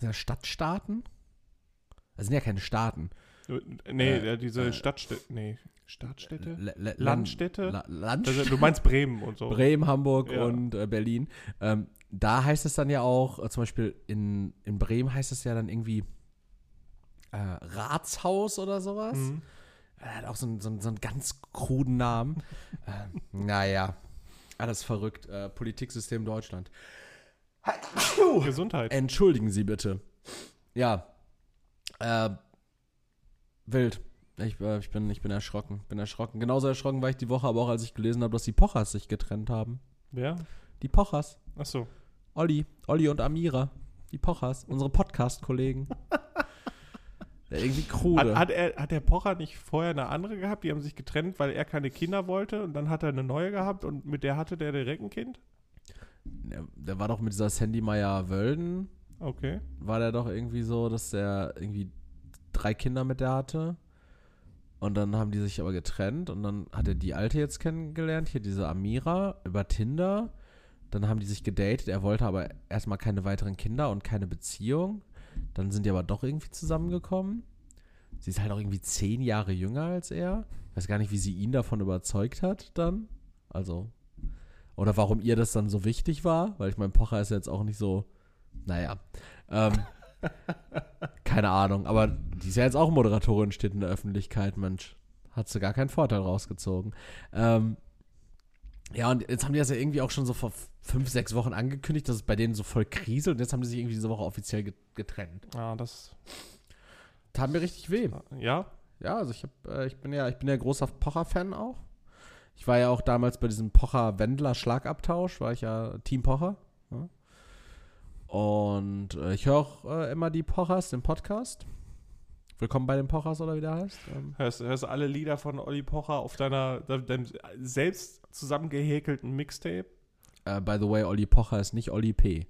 dieser Stadtstaaten, das sind ja keine Staaten. Nee, Äh, äh, diese äh, Stadtstädte, nee, Stadtstädte? Le- Landstädte? La Land Also, du meinst Bremen und so. Bremen, Hamburg Ja. und äh, Berlin. Ähm, da heißt es dann ja auch, äh, zum Beispiel in, in Bremen heißt es ja dann irgendwie äh, Ratshaus oder sowas. Mhm. Er hat auch so einen, so einen, so einen ganz kruden Namen. ähm, naja, alles verrückt. Äh, Politiksystem Deutschland. Gesundheit. Entschuldigen Sie bitte. Ja. Äh, wild. Ich, äh, ich, bin, ich bin erschrocken. Bin erschrocken. Genauso erschrocken war ich die Woche, aber auch als ich gelesen habe, dass die Pochers sich getrennt haben. Wer? Die Pochers. Achso. Olli. Olli und Amira. Die Pochers. Unsere Podcast-Kollegen. Irgendwie krude. Hat, hat, er, hat der Pocher nicht vorher eine andere gehabt? Die haben sich getrennt, weil er keine Kinder wollte und dann hat er eine neue gehabt und mit der hatte der direkt ein Kind? Der, war doch mit dieser Sandy Meyer-Wölden. Okay. War der doch irgendwie so, dass der irgendwie drei Kinder mit der hatte. Und dann haben die sich aber getrennt und dann hat er die alte jetzt kennengelernt, hier diese Amira, über Tinder. Dann haben die sich gedatet. Er wollte aber erstmal keine weiteren Kinder und keine Beziehung. Dann sind die aber doch irgendwie zusammengekommen. Sie ist halt auch irgendwie zehn Jahre jünger als er. Ich weiß gar nicht, wie sie ihn davon überzeugt hat dann. Also. Oder warum ihr das dann so wichtig war. Weil ich mein Pocher ist jetzt auch nicht so. Naja. Ähm, keine Ahnung. Aber die ist ja jetzt auch Moderatorin, steht in der Öffentlichkeit, Mensch. Hat sie gar keinen Vorteil rausgezogen. Ähm, ja, und jetzt haben die das ja irgendwie auch schon so vor fünf, sechs Wochen angekündigt, dass es bei denen so voll kriselt. Und jetzt haben die sich irgendwie diese Woche offiziell get- getrennt. Ah, das. Tat mir richtig weh. Ja? Ja, also ich, hab, äh, ich bin ja, ich bin ja großer Pocher-Fan auch. Ich war ja auch damals bei diesem Pocher-Wendler-Schlagabtausch, war ich ja Team Pocher. Ja. Und äh, ich höre auch äh, immer die Pochers, den Podcast. Willkommen bei den Pochers oder wie der heißt. Ähm, Hörst, hörst du alle Lieder von Olli Pocher auf deiner, de- deinem selbst zusammengehäkelten Mixtape? äh, by the way, Olli Pocher ist nicht Olli P.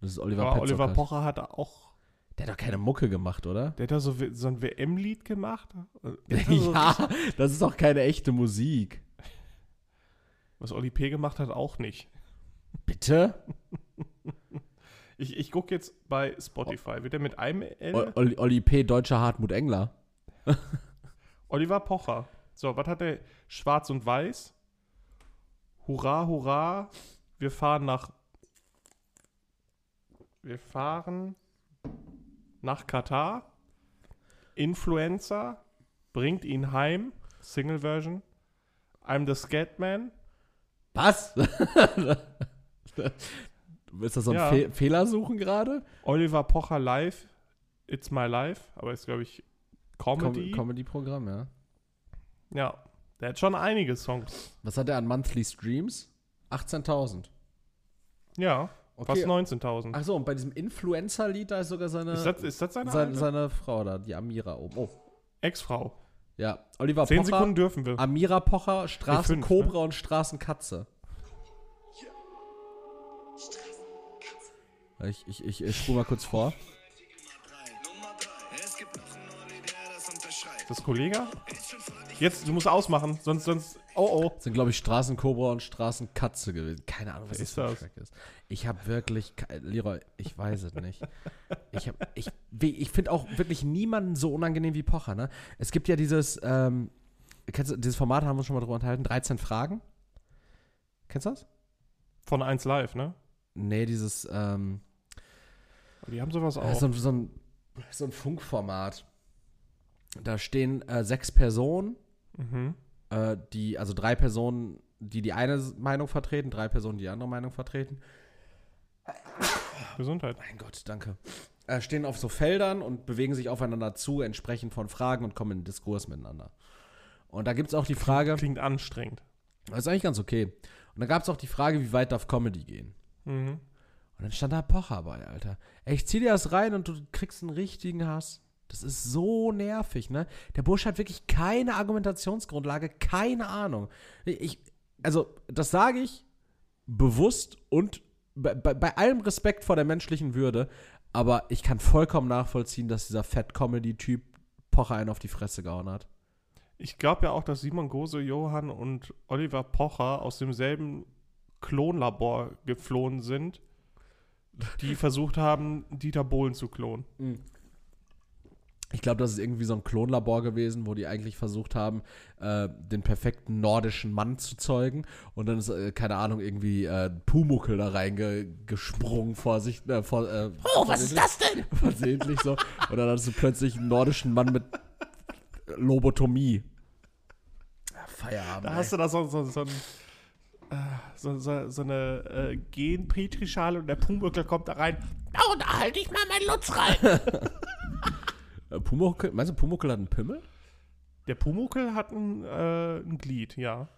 Das ist Oliver Aber Oliver. Pocher hat auch. Der hat doch keine Mucke gemacht, oder? Der hat da so, so ein WM-Lied gemacht. Da so ja, das ist doch keine echte Musik. Was Oli P. gemacht hat, auch nicht. Bitte? Ich, ich gucke jetzt bei Spotify. Wird er mit einem L? O- Olli, Olli P., deutscher Hartmut Engler. Oliver Pocher. So, was hat er? Schwarz und Weiß. Hurra, hurra. Wir fahren nach. Wir fahren nach Katar. Influencer bringt ihn heim. Single Version. I'm the Scatman. Was? Ist das so ein Ja. Fe Fehlersuchen gerade? Oliver Pocher live. It's my life. Aber ist, glaube ich, Comedy. Com Comedy-Programm, ja. ja. Der hat schon einige Songs. Was hat er an Monthly Streams? 18.000. Ja. Okay. Fast 19.000. Ach so, und bei diesem Influencer-Lied, da ist sogar seine, Ist das, ist das seine, seine, seine Frau da, die Amira oben. Oh, Ex-Frau? Ja. Oliver Zehn Pocher, Sekunden dürfen wir. Amira Pocher, Straßenkobra fünf, und Straßenkatze. Ich, ich, ich, ich spule mal kurz vor. Das Kollege? Jetzt, du musst ausmachen, sonst, sonst, oh oh. Das sind, glaube ich, Straßenkobra und Straßenkatze gewesen. Keine Ahnung, was das ist für ein das? Track ist. Ich habe wirklich, Leroy, ich weiß es nicht. Ich, hab- ich, ich finde auch wirklich niemanden so unangenehm wie Pocher, ne? Es gibt ja dieses, ähm, kennst du, dieses Format haben wir uns schon mal drüber unterhalten, 13 Fragen. Kennst du das? Von 1 Live, ne? Nee, dieses, ähm, Die haben sowas auch. so, ein- so, ein, so ein Funkformat. Da stehen äh, sechs Personen, mhm. äh, die, also drei Personen, die die eine Meinung vertreten, drei Personen, die die andere Meinung vertreten. Gesundheit. Mein Gott, danke. Äh, stehen auf so Feldern und bewegen sich aufeinander zu, entsprechend von Fragen und kommen in Diskurs miteinander. Und da gibt es auch die Frage, Klingt anstrengend. das ist eigentlich ganz okay. Und da gab es auch die Frage, wie weit darf Comedy gehen? Mhm. Und dann stand da Pocher bei, Alter. Ey, ich zieh dir das rein und du kriegst einen richtigen Hass. Das ist so nervig, ne? Der Bursch hat wirklich keine Argumentationsgrundlage, keine Ahnung. Ich, also, das sage ich bewusst und bei, bei, bei allem Respekt vor der menschlichen Würde, aber ich kann vollkommen nachvollziehen, dass dieser Fat-Comedy-Typ Pocher einen auf die Fresse gehauen hat. Ich glaube ja auch, dass Simon Gose, Johann und Oliver Pocher aus demselben Klonlabor geflohen sind, die versucht haben, Dieter Bohlen zu klonen. Ich glaube, das ist irgendwie so ein Klonlabor gewesen, wo die eigentlich versucht haben, äh, den perfekten nordischen Mann zu zeugen. Und dann ist, äh, keine Ahnung, irgendwie äh, ein Pumuckel da reingesprungen vor sich. Äh, vor, äh, Oh, was ist das denn? Versehentlich so. Und dann hast du plötzlich einen nordischen Mann mit Lobotomie. Feierabend. Da ey. hast du da so, so, so, ein, äh, so, so, so eine äh, Gen-Petrischale und der Pumuckl kommt da rein. Oh, da halte ich mal meinen Lutz rein. Äh, Pumuckel, meinst du, Pumuckel hat einen Pimmel? Der Pumuckl hat ein, äh, ein Glied, ja.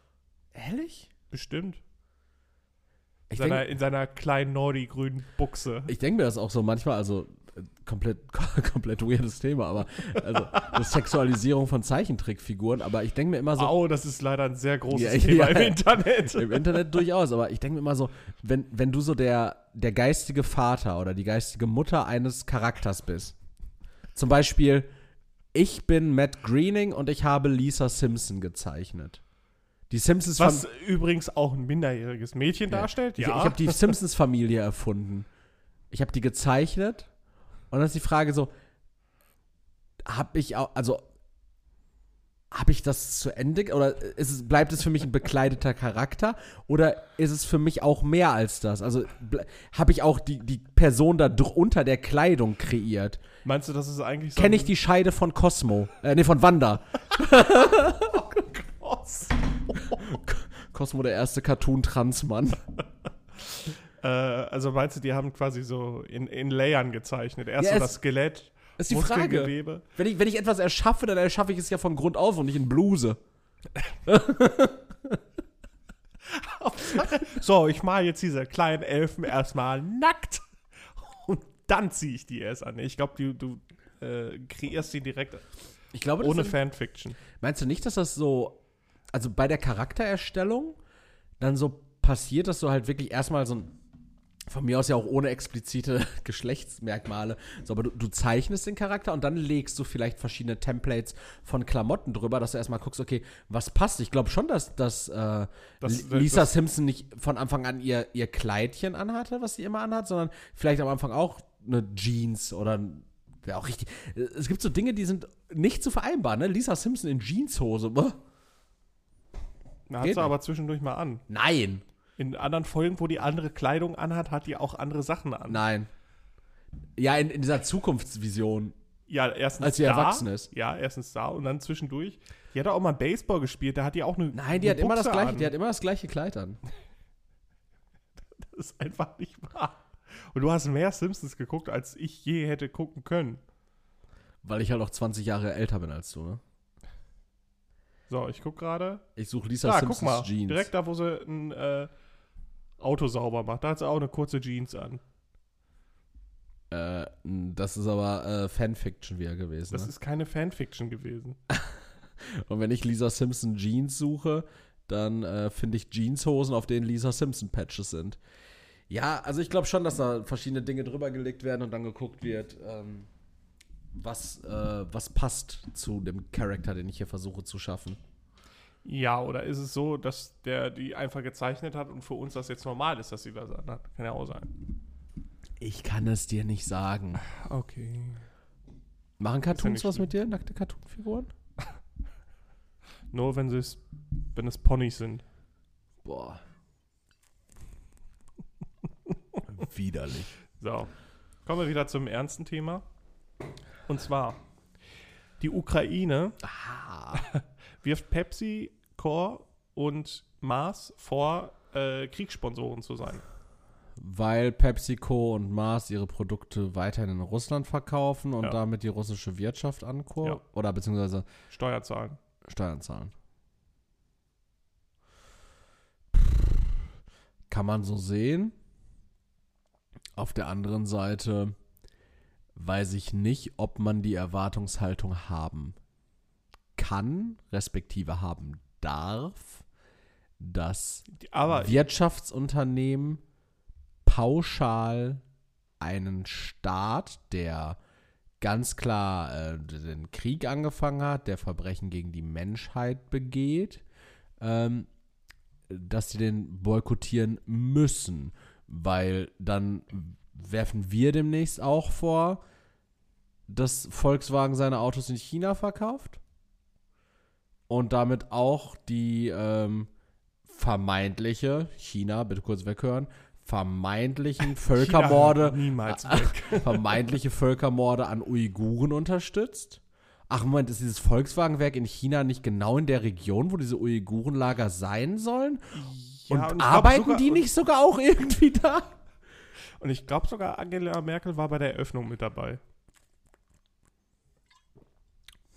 Ehrlich? Bestimmt. Ich seiner, denke in seiner kleinen Nordi-grünen Buchse. ich denk mir das auch so manchmal, also äh, komplett, komplett weirdes Thema, aber also eine Sexualisierung von Zeichentrickfiguren, aber ich denke mir immer so, Au, das ist leider ein sehr großes Ja, Thema ja. im Internet. Im Internet durchaus, aber ich denke mir immer so, wenn, wenn du so der, der geistige Vater oder die geistige Mutter eines Charakters bist, zum Beispiel, ich bin Matt Greening und ich habe Lisa Simpson gezeichnet. Die Simpsons Was übrigens auch ein minderjähriges Mädchen darstellt. Ich, Ja, ich habe die Simpsons-Familie erfunden. Ich habe die gezeichnet und dann ist die Frage so, habe ich auch, also habe ich das zu Ende oder ist es, bleibt es für mich ein bekleideter Charakter oder ist es für mich auch mehr als das? Also habe ich auch die, die Person da unter der Kleidung kreiert? Meinst du, das ist eigentlich so Kenne ich die Scheide von Cosmo? Äh, nee, von Wanda. Cross? Cosmo, der erste Cartoon-Transmann. äh, also meinst du, die haben quasi so in, in Layern gezeichnet. Erst Ja, so das Skelett, Das ist die Frage. Wenn ich, wenn ich etwas erschaffe, dann erschaffe ich es ja von Grund auf und nicht in Bluse. So, ich mal jetzt diese kleinen Elfen erstmal nackt und dann ziehe ich die erst an. Ich glaube, du, du äh, kreierst die direkt Ich glaube, ohne das Fanfiction. Meinst du nicht, dass das so, also bei der Charaktererstellung dann so passiert, dass du halt wirklich erstmal so ein, von mir aus ja auch ohne explizite Geschlechtsmerkmale, so, aber du, du zeichnest den Charakter und dann legst du vielleicht verschiedene Templates von Klamotten drüber, dass du erstmal guckst, okay, was passt? Ich glaube schon, dass, dass äh, Das- Li- Lisa das- Simpson nicht von Anfang an ihr, ihr Kleidchen anhatte, was sie immer anhat, sondern vielleicht am Anfang auch eine Jeans oder Wäre auch richtig. Es gibt so Dinge, die sind nicht zu vereinbaren, ne? Lisa Simpson in Jeanshose. Da hat sie aber zwischendurch mal an. Nein. In anderen Folgen, wo die andere Kleidung anhat, hat die auch andere Sachen an. Nein. Ja, in, in dieser Zukunftsvision. Ja, erstens Als sie da, erwachsen ist. Ja, erstens da und dann zwischendurch. Die hat auch mal Baseball gespielt, da hat die auch eine Nein, die eine hat immer das Buchse gleiche, an. die hat immer das gleiche Kleid an. Das ist einfach nicht wahr. Und du hast mehr Simpsons geguckt, als ich je hätte gucken können. Weil ich halt auch 20 Jahre älter bin als du, ne? So, ich guck gerade. Ich suche Lisa Da, guck Simpsons mal. Jeans. Direkt da, wo sie ein äh, Auto sauber macht. Da hat sie auch eine kurze Jeans an. Äh, das ist aber äh, Fanfiction wieder gewesen. Das ne? ist keine Fanfiction gewesen. Und wenn ich Lisa Simpson Jeans suche, dann äh, finde ich Jeanshosen, auf denen Lisa Simpson Patches sind. Ja, also ich glaube schon, dass da verschiedene Dinge drüber gelegt werden und dann geguckt wird, ähm, was, äh, was passt zu dem Charakter, den ich hier versuche zu schaffen. Ja, oder ist es so, dass der die einfach gezeichnet hat und für uns das jetzt normal ist, dass sie das anhat? Kann ja auch sein. Ich kann es dir nicht sagen. Okay. Machen Cartoons nicht was schlimm. mit dir? Nackte Cartoonfiguren? Nur wenn sie es, wenn es Ponys sind. Boah. Widerlich. So. Kommen wir wieder zum ernsten Thema. Und zwar, die Ukraine wirft Pepsi, Core und Mars vor, äh, Kriegssponsoren zu sein. Weil PepsiCo und Mars ihre Produkte weiterhin in Russland verkaufen und Ja. damit die russische Wirtschaft ankurbeln. Ja. Oder beziehungsweise Steuerzahlen. Steuern zahlen. Kann man so sehen. Auf der anderen Seite weiß ich nicht, ob man die Erwartungshaltung haben kann, respektive haben darf, dass Aber Wirtschaftsunternehmen pauschal einen Staat, der ganz klar äh, den Krieg angefangen hat, der Verbrechen gegen die Menschheit begeht, ähm, dass sie den boykottieren müssen, weil dann werfen wir demnächst auch vor, dass Volkswagen seine Autos in China verkauft und damit auch die ähm, vermeintliche, China, bitte kurz weghören, vermeintlichen Völkermorde, vermeintliche Völkermorde an Uiguren unterstützt. Ach Moment, ist dieses Volkswagenwerk in China nicht genau in der Region, wo diese Uigurenlager sein sollen? Und, Ja, ich glaub arbeiten sogar- die nicht sogar auch irgendwie da? Und ich glaube sogar, Angela Merkel war bei der Eröffnung mit dabei.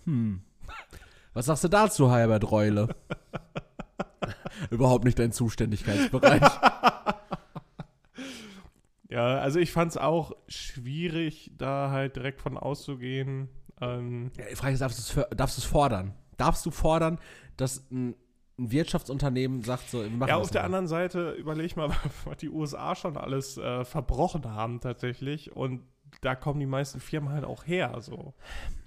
Hm. Was sagst du dazu, Herbert Reule? Überhaupt nicht dein Zuständigkeitsbereich. Ja, also ich fand es auch schwierig, da halt direkt von auszugehen. Ähm, Ja, die Frage ist, darfst du es fordern? Darfst du fordern, dass ein, ein Wirtschaftsunternehmen sagt, so, wir machen ja, auf der mal? anderen Seite überleg mal, was die USA schon alles äh, verbrochen haben tatsächlich. Und da kommen die meisten Firmen halt auch her. So.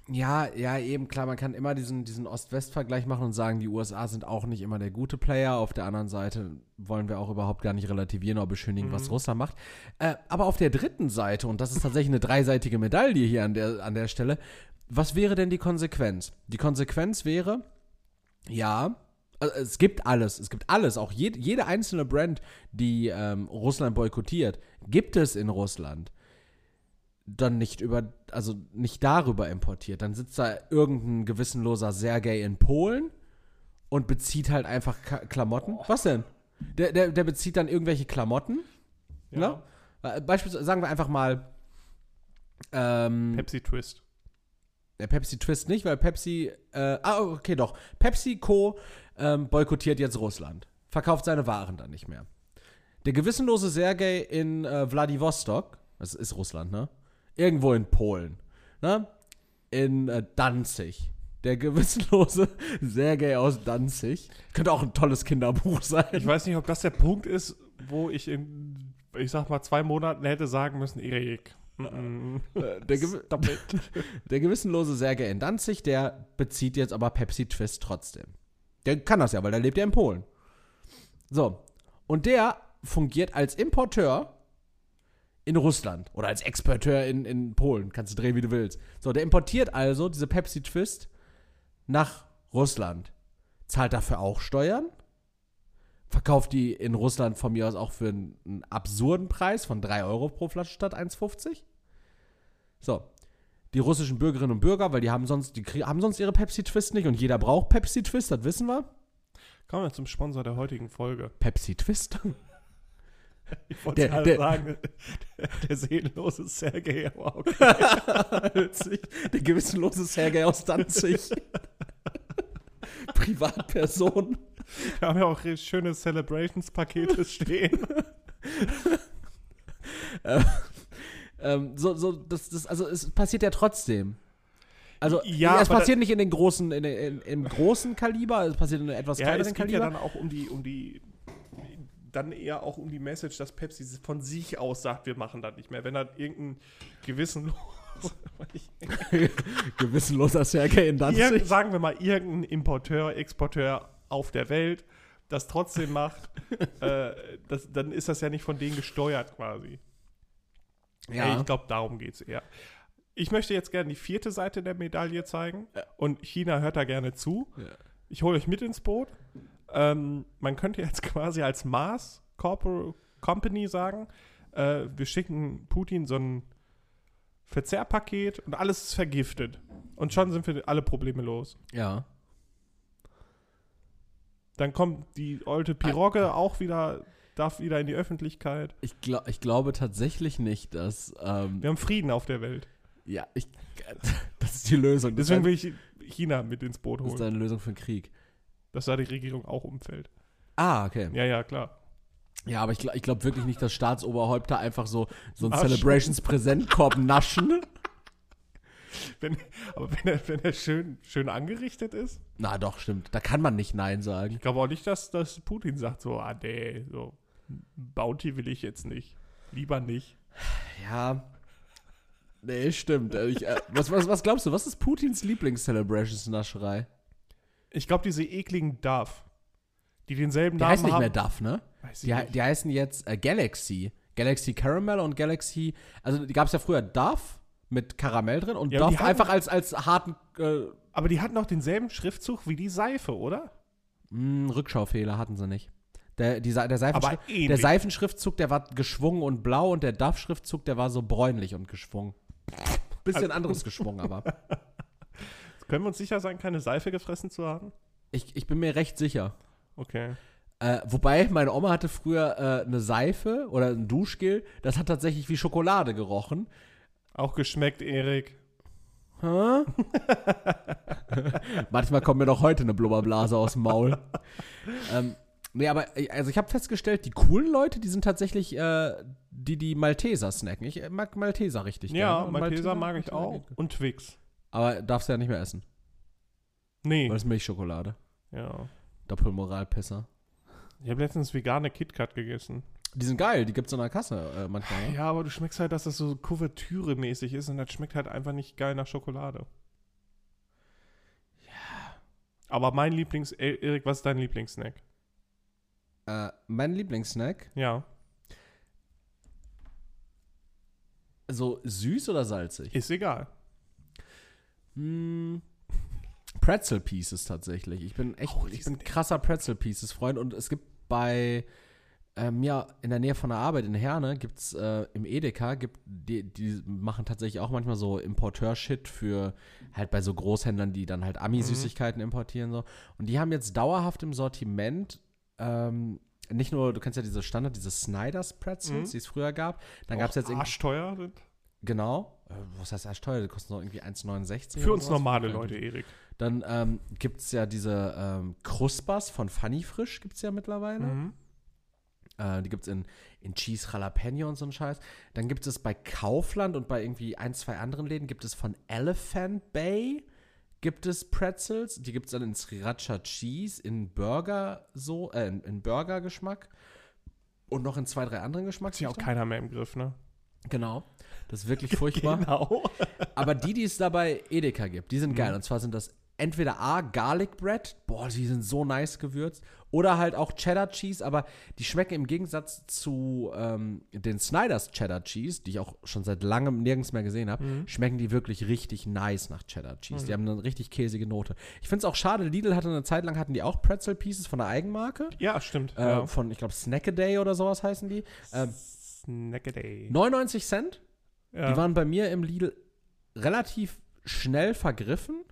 Ja, ja, eben klar, man kann immer diesen, diesen Ost-West-Vergleich machen und sagen, die USA sind auch nicht immer der gute Player. Auf der anderen Seite wollen wir auch überhaupt gar nicht relativieren oder beschönigen, was Russland macht. Äh, aber auf der dritten Seite, und das ist tatsächlich eine dreiseitige Medaille hier an der, an der Stelle, was wäre denn die Konsequenz? Die Konsequenz wäre, ja, also es gibt alles, es gibt alles, auch jed, jede einzelne Brand, die ähm, Russland boykottiert, gibt es in Russland dann nicht über, also nicht darüber importiert. Dann sitzt da irgendein gewissenloser Sergei in Polen und bezieht halt einfach Ka Klamotten. Was denn? Der, der, der bezieht dann irgendwelche Klamotten. Ne? Äh, Beispielsweise sagen wir einfach mal ähm, Pepsi Twist. der Pepsi Twist nicht, weil Pepsi, äh, ah, okay, doch. PepsiCo ähm, boykottiert jetzt Russland. Verkauft seine Waren dann nicht mehr. Der gewissenlose Sergei in äh, Vladivostok, das ist Russland, ne? Irgendwo in Polen, ne? In äh, Danzig. Der gewissenlose Sergei aus Danzig. Könnte auch ein tolles Kinderbuch sein. Ich weiß nicht, ob das der Punkt ist, wo ich in, ich sag mal, zwei Monaten hätte sagen müssen, Erik. mm, der, it. der gewissenlose Sergei in Danzig, der bezieht jetzt aber Pepsi Twist trotzdem. Der kann das ja, weil der lebt ja in Polen. So. Und der fungiert als Importeur in Russland oder als Exporteur in, in Polen. Kannst du drehen, wie du willst. So, der importiert also diese Pepsi Twist nach Russland. Zahlt dafür auch Steuern. Verkauft die in Russland von mir aus auch für einen, einen absurden Preis von 3 Euro pro Flasche statt 1,50. So. Die russischen Bürgerinnen und Bürger, weil die haben sonst, die haben sonst ihre Pepsi Twist nicht und jeder braucht Pepsi Twist, das wissen wir. Kommen wir zum Sponsor der heutigen Folge. Pepsi Twist. Ich wollte Der- gerade der- sagen, der, der seelenlose Sergei, aber okay. Der gewissenlose Sergei aus Danzig. Privatperson. Wir haben ja auch schöne Celebrations-Pakete stehen. Ähm, so, so, das, das, also es passiert ja trotzdem. Also Ja, es passiert nicht in den großen, in, in, im großen Kaliber, es passiert in einem etwas Ja, kleineren es geht ja Kaliber. dann auch um die, um die, dann eher auch um die Message, dass Pepsi von sich aus sagt, wir machen das nicht mehr. Wenn da irgendein gewissenloser Gewissenloser Sergei in Irgend, Danzig. sagen wir mal, irgendein Importeur, Exporteur auf der Welt das trotzdem macht, äh, das, dann ist das ja nicht von denen gesteuert quasi. Ey, ich glaube, darum geht es eher. Ich möchte jetzt gerne die vierte Seite der Medaille zeigen und China hört da gerne zu. Ja. Ich hole euch mit ins Boot. Ähm, man könnte jetzt quasi als Mars Corpor Company sagen, äh, wir schicken Putin so ein Verzehrpaket und alles ist vergiftet. Und schon sind wir alle Probleme los. ja. Dann kommt die alte Pirogge auch wieder, darf wieder in die Öffentlichkeit. Ich, glaub, ich glaube tatsächlich nicht, dass. Ähm, Wir haben Frieden auf der Welt. ja, ich. Das ist die Lösung. Deswegen will ich China mit ins Boot das ist holen, eine Lösung für den Krieg. Dass da die Regierung auch umfällt. Ah, okay. Ja, ja, klar. Ja, aber ich, gl- ich glaube wirklich nicht, dass Staatsoberhäupter einfach so, so einen Naschen. Celebrations-Präsentkorb naschen. Wenn, aber wenn er, wenn er schön, schön angerichtet ist, Na doch, stimmt. Da kann man nicht Nein sagen. ich glaube auch nicht, dass, dass Putin sagt so, ah nee, so Bounty will ich jetzt nicht. Lieber nicht. Ja. Nee, stimmt. Äh, Ich, äh, was, was, was glaubst du, was ist Putins Lieblings-Celebrations-Nascherei? Ich glaube, diese ekligen Duff, die denselben Die Namen heißen nicht haben. mehr Duff, ne? Die, he- die heißen jetzt äh, Galaxy. Galaxy Caramel und Galaxy. Also die gab es ja früher Duff mit Karamell drin und Ja, die Duff hatten- einfach als, als harten äh, Aber die hatten auch denselben Schriftzug wie die Seife, oder? mh, Rückschaufehler hatten sie nicht. Der, die, der, Aber Seifenschrift, ähnlich. der Seifenschriftzug, der war geschwungen und blau und der Duff-Schriftzug, der war so bräunlich und geschwungen. Bisschen Also- anderes geschwungen, aber. Können wir uns sicher sein, keine Seife gefressen zu haben? Ich, ich bin mir recht sicher. Okay. Äh, wobei, meine Oma hatte früher äh, eine Seife oder ein Duschgel, das hat tatsächlich wie Schokolade gerochen. Auch geschmeckt, Erik. Hä? Manchmal kommt mir doch heute eine Blubberblase aus dem Maul. ähm, nee, aber äh, also ich habe festgestellt, die coolen Leute, die sind tatsächlich äh, die, die Malteser snacken. Ich mag Malteser richtig Ja, gerne. Und Malteser mag ich Malteser auch. Und Twix. Aber darfst du ja nicht mehr essen, Nee. weil es Milchschokolade. Ja. Doppelmoralpisser. Ich habe letztens vegane KitKat gegessen. Die sind geil, die gibt's in der Kasse äh, manchmal. Ne? Ja, aber du schmeckst halt, dass das so Kuvertüre-mäßig ist und das schmeckt halt einfach nicht geil nach Schokolade. Ja. Aber mein Lieblings... E- Erik, was ist dein Lieblingssnack? Äh, mein Lieblingssnack, Ja. so süß oder salzig? Ist egal. Hm, Pretzel Pieces tatsächlich. Ich bin echt, Oh, ich bin krasser Pretzel Pieces Freund und es gibt bei äh, mir in der Nähe von der Arbeit in Herne gibt's äh, im Edeka gibt die, die machen tatsächlich auch manchmal so Importeur-Shit für halt bei so Großhändlern, die dann halt Ami-Süßigkeiten importieren so und die haben jetzt dauerhaft im Sortiment ähm, nicht nur, du kennst ja diese Standard, diese Snyder's Pretzels, Mhm. die es früher gab. Dann gab es jetzt irgendwie, arschteuer sind. Genau, äh, was heißt arschteuer, die kosten noch irgendwie 1,69 Für uns normale Ja, Leute, Erik. dann ähm, gibt es ja diese ähm, Kruspas von Funny Frisch, gibt es ja mittlerweile. Mhm. Äh, die gibt es in, in Cheese Jalapeno und so ein Scheiß. Dann gibt es bei Kaufland und bei irgendwie ein, zwei anderen Läden gibt es von Elephant Bay gibt es Pretzels. Die gibt es dann in Sriracha Cheese, in Burger so, äh, in, in Burger-Geschmack. Und noch in zwei, drei anderen Hat sich auch Geschmacksrichtungen. keiner mehr im Griff, ne? Genau. Das ist wirklich furchtbar. Genau. Aber die, die es da bei Edeka gibt, die sind Mhm. geil. Und zwar sind das entweder A, Garlic Bread, boah, die sind so nice gewürzt, oder halt auch Cheddar Cheese, aber die schmecken im Gegensatz zu ähm, den Snyder's Cheddar Cheese, die ich auch schon seit langem nirgends mehr gesehen habe, Mhm. schmecken die wirklich richtig nice nach Cheddar Cheese. Die haben eine richtig käsige Note. Ich finde es auch schade, Lidl hatte eine Zeit lang, hatten die auch Pretzel Pieces von der Eigenmarke. Ja, stimmt. Äh, ja. Von, ich glaube, Snackaday oder sowas heißen die. Ähm, Snackaday. 99 Cent. Ja. Die waren bei mir im Lidl relativ schnell vergriffen.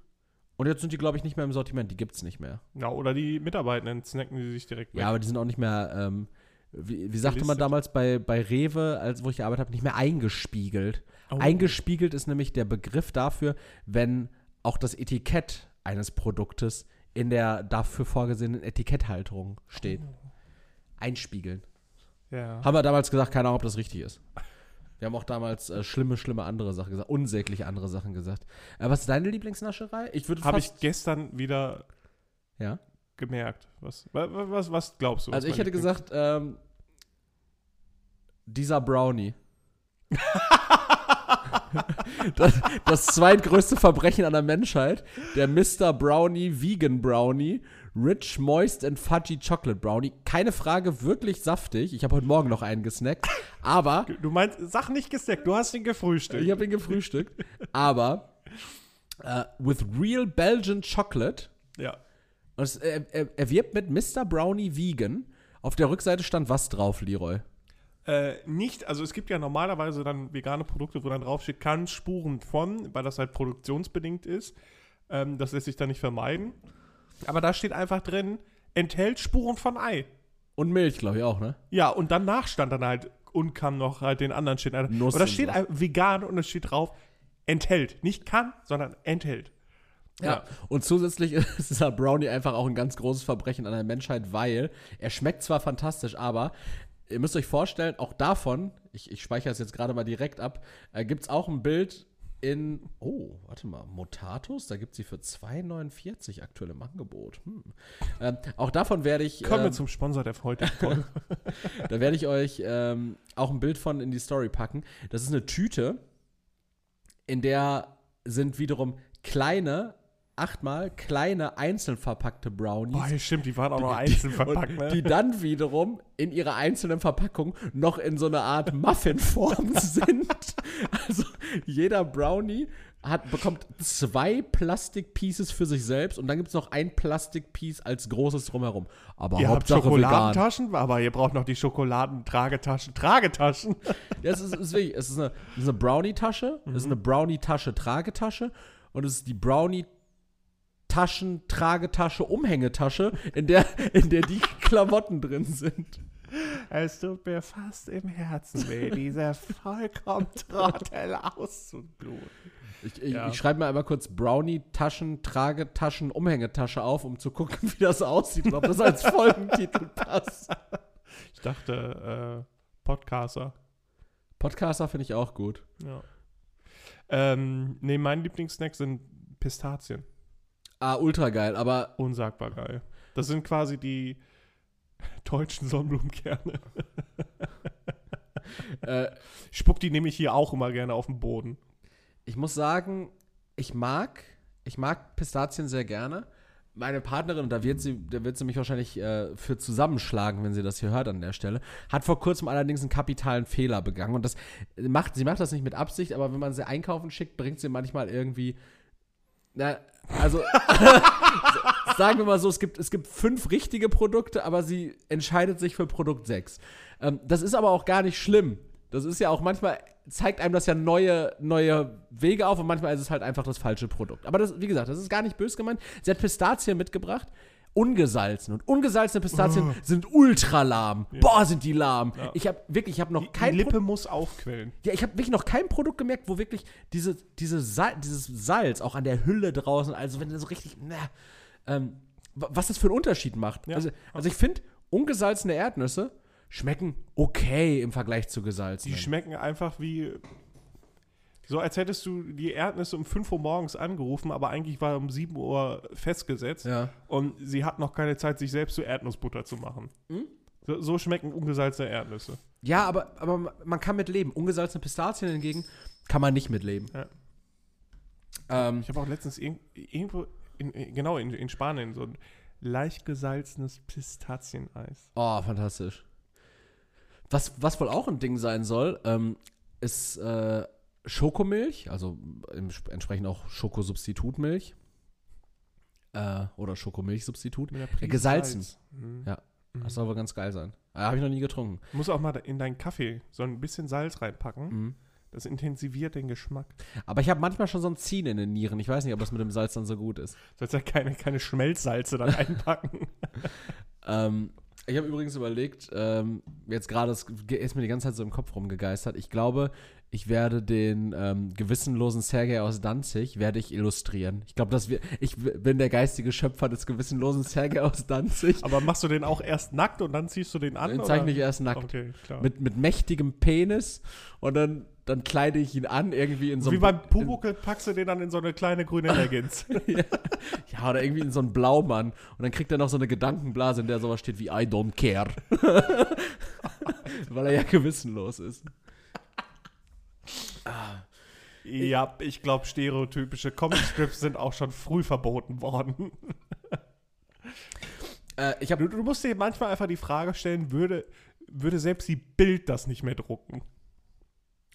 Und jetzt sind die, glaube ich, nicht mehr im Sortiment. Die gibt es nicht mehr. ja, oder die Mitarbeitenden snacken die sich direkt weg. Ja, aber die sind auch nicht mehr, ähm, wie, wie sagte man damals bei, bei Rewe, als wo ich gearbeitet habe, nicht mehr eingespiegelt. Oh. Eingespiegelt ist nämlich der Begriff dafür, wenn auch das Etikett eines Produktes in der dafür vorgesehenen Etiketthalterung steht. Einspiegeln. ja. Haben wir damals gesagt, keine Ahnung, ob das richtig ist. Wir haben auch damals äh, schlimme, schlimme andere Sachen gesagt, unsägliche andere Sachen gesagt. Äh, was ist deine Lieblingsnascherei? Ich würde Habe ich gestern wieder ja. gemerkt. Was, wa- wa- was, was glaubst du? was Also ich hätte Lieblings- gesagt, ähm, dieser Brownie. das, das zweitgrößte Verbrechen an der Menschheit, der Mr. Brownie Vegan Brownie, Rich Moist and Fudgy Chocolate Brownie. Keine Frage, wirklich saftig. Ich habe heute Morgen noch einen gesnackt, aber Du meinst, sag nicht gesnackt, du hast ihn gefrühstückt. ich habe ihn gefrühstückt, aber äh, with real Belgian Chocolate ja. und es, er, er, er wirbt mit Mr. Brownie Vegan. Auf der Rückseite stand was drauf, Leroy? Äh, nicht, also es gibt ja normalerweise dann vegane Produkte, wo dann draufsteht, kann Spuren von, weil das halt produktionsbedingt ist. Ähm, das lässt sich dann nicht vermeiden. Aber da steht einfach drin, enthält Spuren von Ei. Und Milch, glaube ich auch, ne? Ja, und danach stand dann halt und kam noch halt den anderen Shit. Nuss Aber da steht so. vegan und es steht drauf, enthält. Nicht kann, sondern enthält. Ja. Und zusätzlich ist dieser Brownie einfach auch ein ganz großes Verbrechen an der Menschheit, weil er schmeckt zwar fantastisch, aber ihr müsst euch vorstellen, auch davon, ich, ich speichere es jetzt gerade mal direkt ab, äh, gibt es auch ein Bild in, oh, warte mal, Motatus, da gibt es sie für 2,49 aktuell im Angebot. Hm. Ähm, auch davon werde ich, Kommen wir ähm, zum Sponsor der heutigen Folge. da werde ich euch ähm, auch ein Bild von in die Story packen. Das ist eine Tüte, in der sind wiederum kleine, achtmal kleine einzeln verpackte Brownies. Boah, stimmt, die waren auch noch einzeln verpackt, ne? Die dann wiederum in ihrer einzelnen Verpackung noch in so einer Art Muffinform sind. Also jeder Brownie hat, bekommt zwei Plastikpieces für sich selbst und dann gibt es noch ein Plastikpiece als großes drumherum. Aber Ihr habt Hauptsache vegan. Schokoladentaschen, aber ihr braucht noch die Schokoladentragetaschen. Tragetaschen. Ja, es ist, ist wirklich, es ist eine, es ist eine Brownie-Tasche, es ist eine Brownie-Tasche-Tragetasche und es ist die Brownie-Taschen-Tragetasche, Umhängetasche, in der, in der die Klamotten drin sind. Es tut mir fast im Herzen weh, dieser vollkommen Trottel auszubluten. Ich, ich, Ja. ich schreibe mal einmal kurz Brownie-Taschen, Tragetaschen, Umhängetasche auf, um zu gucken, wie das aussieht und ob das als Folgentitel passt. Ich dachte, äh, Podcaster. Podcaster finde ich auch gut. Ja. Ähm, nee, mein Lieblingssnack sind Pistazien. Ah, ultra geil, aber Unsagbar geil. Das sind quasi die deutschen Sonnenblumenkerne. äh, spuck die nämlich hier auch immer gerne auf den Boden. ich muss sagen, ich mag, ich mag Pistazien sehr gerne. Meine Partnerin, da wird sie, da wird sie mich wahrscheinlich äh, für zusammenschlagen, wenn sie das hier hört an der Stelle, hat vor kurzem allerdings einen kapitalen Fehler begangen. Und das macht, sie macht das nicht mit Absicht, aber wenn man sie einkaufen schickt, bringt sie manchmal irgendwie. Na, also sagen wir mal so, es gibt, es gibt fünf richtige Produkte, aber sie entscheidet sich für Produkt 6. Ähm, das ist aber auch gar nicht schlimm. Das ist ja auch manchmal, zeigt einem das ja neue, neue Wege auf und manchmal ist es halt einfach das falsche Produkt. Aber das, wie gesagt, das ist gar nicht böse gemeint. Sie hat Pistazien mitgebracht, ungesalzen. Und ungesalzene Pistazien sind ultra lahm. Boah, sind die lahm. Ich habe wirklich, ich habe noch Die, kein die Pro- Lippe muss aufquellen. ja, ich habe wirklich noch kein Produkt gemerkt, wo wirklich diese, diese Sal dieses Salz auch an der Hülle draußen, also wenn du so richtig, na, ähm, wa- was das für einen Unterschied macht. Ja. Also, also ich finde, ungesalzene Erdnüsse schmecken okay im Vergleich zu Die gesalzenen. schmecken einfach wie. So als hättest du die Erdnüsse um 5 Uhr morgens angerufen, aber eigentlich war um 7 Uhr festgesetzt. ja. Und sie hat noch keine Zeit, sich selbst zu Erdnussbutter zu machen. Hm? So, so schmecken ungesalzene Erdnüsse. ja, aber, aber man kann mit leben. Ungesalzene Pistazien hingegen kann man nicht mit leben. Ja. Ähm, Ich habe auch letztens irg irgendwo, in, in, genau in, in Spanien, so ein leicht gesalzenes Pistazieneis. oh, fantastisch. Was, was wohl auch ein Ding sein soll, ähm, ist äh, Schokomilch, also entsprechend auch Schokosubstitutmilch. Äh, oder Schokomilchsubstitut. Prise gesalzen. Salz. Mhm. Ja. Das soll wohl ganz geil sein. Äh, Habe ich noch nie getrunken. Du musst auch mal in deinen Kaffee so ein bisschen Salz reinpacken. Mhm. Das intensiviert den Geschmack. Aber ich habe manchmal schon so ein Ziehen in den Nieren. Ich weiß nicht, ob das mit dem Salz dann so gut ist. Sollst ja keine, keine Schmelzsalze dann einpacken. Ähm, ich habe übrigens überlegt, ähm, jetzt gerade ist mir die ganze Zeit so im Kopf rumgegeistert. Ich glaube, ich werde den ähm, gewissenlosen Sergei aus Danzig werde ich illustrieren. Ich glaube, dass wir, ich bin der geistige Schöpfer des gewissenlosen Sergei aus Danzig. Aber machst du den auch erst nackt und dann ziehst du den an? Den zeichne ich erst nackt. Okay, klar. Mit, mit mächtigem Penis und dann, dann kleide ich ihn an, irgendwie in so Wie beim Pumuckel packst du den dann in so eine kleine grüne Leggings. Ja, oder irgendwie in so einen Blaumann. Und dann kriegt er noch so eine Gedankenblase, in der sowas steht wie I don't care. Weil er ja gewissenlos ist. Ah. Ja, ich glaube, stereotypische Comic-Strips sind auch schon früh verboten worden. Äh, ich Du, habe du musst dir manchmal einfach die Frage stellen, würde, würde selbst die Bild das nicht mehr drucken?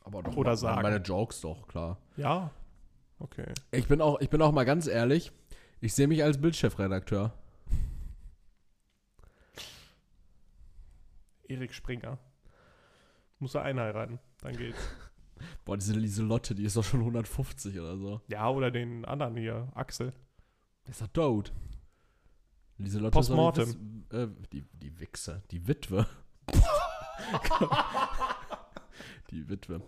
aber doch Oder mal- sagen. meine Jokes doch, klar. Ja. Okay. Ich bin auch, ich bin auch mal ganz ehrlich, ich sehe mich als Bildchefredakteur. Erik Springer. Muss er einheiraten, dann geht's. Boah, diese Lieselotte, die ist doch schon 150 oder so. Ja, oder den anderen hier, Axel. Der ist doch tot. Lieselotte ist Postmortem. Äh, die, die Wichse, die Witwe. die Witwe.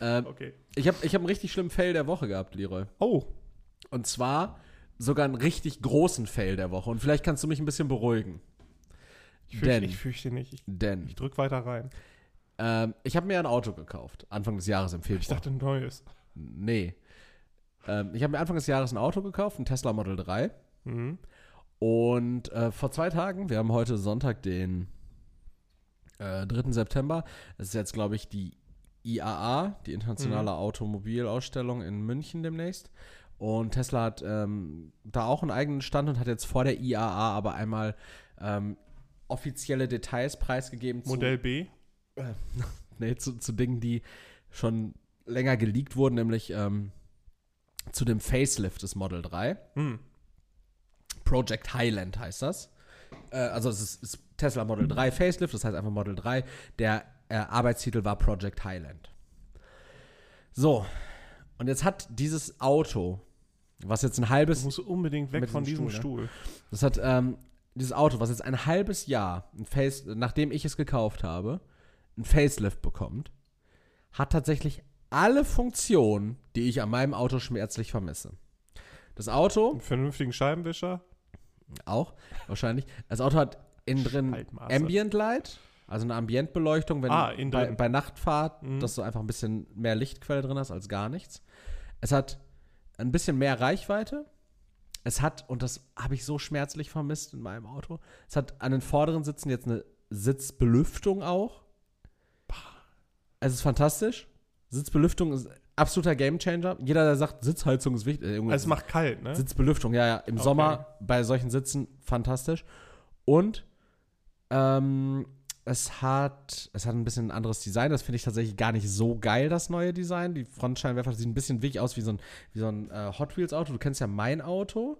Ähm, Okay. ich habe ich hab einen richtig schlimmen Fail der Woche gehabt, Leroy. Oh, Und zwar sogar einen richtig großen Fail der Woche. Und vielleicht kannst du mich ein bisschen beruhigen. ich fürchte, Denn, ich fürchte nicht. Ich, denn, ich drück weiter rein. Ähm, ich habe mir ein Auto gekauft, Anfang des Jahres im Februar. Ich dachte, ein neues. nee. Ähm, ich habe mir Anfang des Jahres ein Auto gekauft, ein Tesla Model 3. Mhm. Und äh, vor zwei Tagen, wir haben heute Sonntag, den äh, 3. September. Das ist jetzt, glaube ich, die IAA, die Internationale Automobilausstellung in München demnächst. Und Tesla hat ähm, da auch einen eigenen Stand und hat jetzt vor der IAA aber einmal ähm, offizielle Details preisgegeben Modell B. zu, nee, zu, zu Dingen, die schon länger geleakt wurden, nämlich ähm, zu dem Facelift des Model 3. Hm. Project Highland heißt das. Äh, also es ist, ist Tesla Model 3 Facelift, das heißt einfach Model 3. Der äh, Arbeitstitel war Project Highland. So, und jetzt hat dieses Auto, was jetzt ein Du halbes, musst unbedingt weg von diesem diesem Stuhl, Stuhl. das hat ähm, dieses Auto, was jetzt ein halbes Jahr, ein Face, nachdem ich es gekauft habe, ein Facelift bekommt, hat tatsächlich alle Funktionen, die ich an meinem Auto schmerzlich vermisse. Das Auto, Einen vernünftigen Scheibenwischer. Auch, wahrscheinlich. Das Auto hat innen drin. Ambient Light, also eine Ambientbeleuchtung, wenn Ah, bei, bei Nachtfahrt, Mhm. dass du einfach ein bisschen mehr Lichtquelle drin hast als gar nichts. Es hat ein bisschen mehr Reichweite. Es hat, und das habe ich so schmerzlich vermisst in meinem Auto, es hat an den vorderen Sitzen jetzt eine Sitzbelüftung auch. Es ist fantastisch. Sitzbelüftung ist absoluter Gamechanger. Jeder, der sagt, Sitzheizung ist wichtig. äh, es macht kalt, ne? Sitzbelüftung, ja, ja. Im Okay. Sommer bei solchen Sitzen fantastisch. Und ähm, es hat, es hat ein bisschen ein anderes Design. Das finde ich tatsächlich gar nicht so geil, das neue Design. Die Frontscheinwerfer sieht ein bisschen wirklich aus wie so ein, wie so ein äh, Hot Wheels Auto. Du kennst ja mein Auto.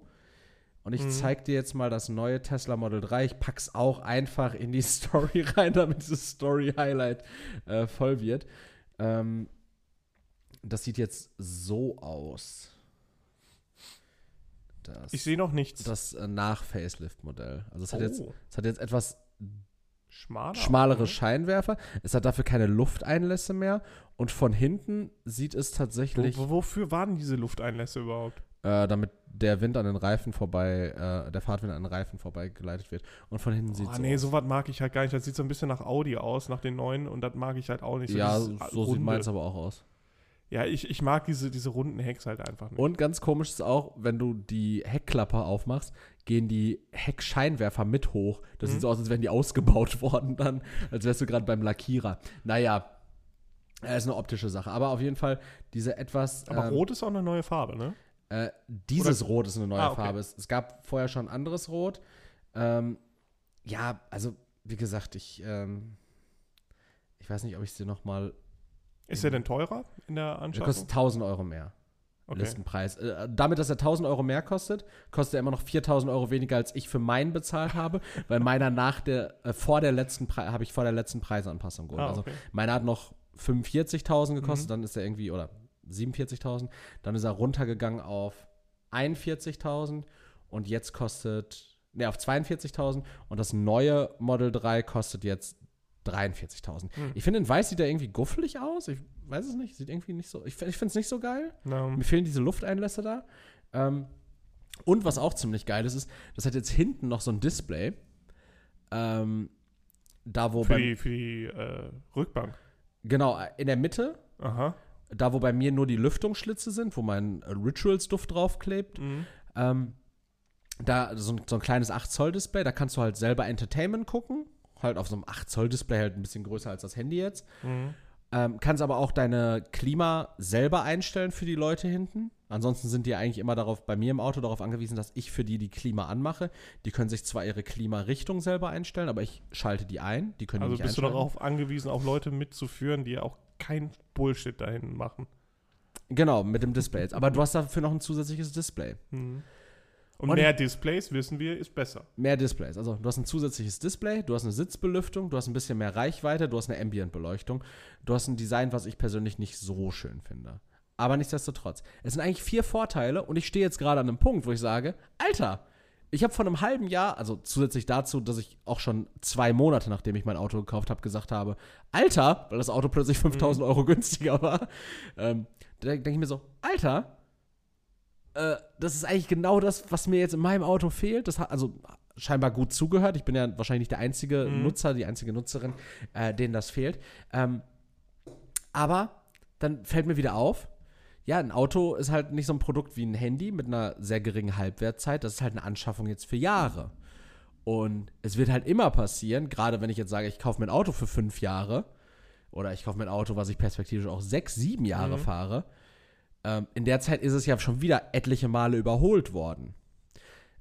Und ich Mhm. zeig dir jetzt mal das neue Tesla Model 3. Ich pack's auch einfach in die Story rein, damit dieses Story-Highlight äh, voll wird. Ähm, das sieht jetzt so aus. Das, Ich sehe noch nichts. das äh, Nach-Facelift-Modell. Also es hat, jetzt, Oh. es hat jetzt etwas Schmaler. schmalere ne? Scheinwerfer. Es hat dafür keine Lufteinlässe mehr. Und von hinten sieht es tatsächlich, wo, wofür waren diese Lufteinlässe überhaupt? Äh, damit der Wind an den Reifen vorbei, äh, der Fahrtwind an den Reifen vorbeigeleitet wird. Und von hinten sieht Oh, es nee, aus. sowas mag ich halt gar nicht. Das sieht so ein bisschen nach Audi aus, nach den neuen, und das mag ich halt auch nicht. ja, dieses so sieht Runde. meins aber auch aus. Ja, ich, ich mag diese, diese runden Hecks halt einfach nicht. Und ganz komisch ist auch, wenn du die Heckklappe aufmachst, gehen die Heckscheinwerfer mit hoch. Das Mhm. sieht so aus, als wären die ausgebaut worden dann, als wärst du gerade beim Lackierer. Naja, äh, ist eine optische Sache. Aber auf jeden Fall diese etwas. Aber ähm, Rot ist auch eine neue Farbe, ne? Äh, dieses Rot ist eine neue Ah, okay. Farbe. Es, es gab vorher schon ein anderes Rot. Ähm, ja, also wie gesagt, ich, ähm, ich weiß nicht, ob ich es dir noch mal. Ist der denn teurer in der Der Anschaffung? kostet 1000 Euro mehr. Okay. Listenpreis. Äh, damit, dass er 1000 Euro mehr kostet, kostet er immer noch 4000 Euro weniger, als ich für meinen bezahlt habe, weil meiner nach der, äh, vor der letzten Preis, habe ich vor der letzten Preisanpassung geholt. Ah, Also okay. meiner hat noch 45.000 gekostet, Mhm. dann ist er irgendwie, oder 47.000, dann ist er runtergegangen auf 41.000 und jetzt kostet, ne, auf 42.000 und das neue Model 3 kostet jetzt 43.000. Hm. Ich finde, in weiß sieht er irgendwie guffelig aus. Ich weiß es nicht, sieht irgendwie nicht so, ich, ich finde es nicht so geil. Na, Mir fehlen diese Lufteinlässe da. Ähm, und was auch ziemlich geil ist, ist, das hat jetzt hinten noch so ein Display. Ähm, da wo für bei, die, für die äh, Rückbank. genau, in der Mitte, Aha. Da wo bei mir nur die Lüftungsschlitze sind, wo mein Rituals-Duft draufklebt, Mhm. ähm, da so ein, so ein kleines 8-Zoll-Display, da kannst du halt selber Entertainment gucken. Halt auf so einem 8-Zoll-Display halt ein bisschen größer als das Handy jetzt. Mhm. Ähm, kannst aber auch deine Klima selber einstellen für die Leute hinten. Ansonsten sind die eigentlich immer darauf, bei mir im Auto darauf angewiesen, dass ich für die die Klima anmache. Die können sich zwar ihre Klimarichtung selber einstellen, aber ich schalte die ein. Die können die Also nicht bist du darauf angewiesen, auch Leute mitzuführen, die auch kein Bullshit dahin machen. Genau, mit dem Display jetzt. Aber du hast dafür noch ein zusätzliches Display. Mhm. Und, Und- mehr Displays, wissen wir, ist besser. Mehr Displays. Also du hast ein zusätzliches Display, du hast eine Sitzbelüftung, du hast ein bisschen mehr Reichweite, du hast eine Ambient-Beleuchtung. Du hast ein Design, was ich persönlich nicht so schön finde. Aber nichtsdestotrotz. Es sind eigentlich vier Vorteile und ich stehe jetzt gerade an einem Punkt, wo ich sage, Alter, ich habe vor einem halben Jahr, also zusätzlich dazu, dass ich auch schon zwei Monate, nachdem ich mein Auto gekauft habe, gesagt habe, Alter, weil das Auto plötzlich 5000 Euro günstiger war, ähm, da denke ich mir so, Alter, äh, das ist eigentlich genau das, was mir jetzt in meinem Auto fehlt. Das hat also scheinbar gut zugehört. Ich bin ja wahrscheinlich nicht der einzige Mhm. Nutzer, die einzige Nutzerin, äh, denen das fehlt. Ähm, aber dann fällt mir wieder auf, ja, ein Auto ist halt nicht so ein Produkt wie ein Handy mit einer sehr geringen Halbwertzeit. Das ist halt eine Anschaffung jetzt für Jahre. Und es wird halt immer passieren, gerade wenn ich jetzt sage, ich kaufe mir ein Auto für fünf Jahre oder ich kaufe mir ein Auto, was ich perspektivisch auch sechs, sieben Jahre Mhm. fahre. Ähm, in der Zeit ist es ja schon wieder etliche Male überholt worden.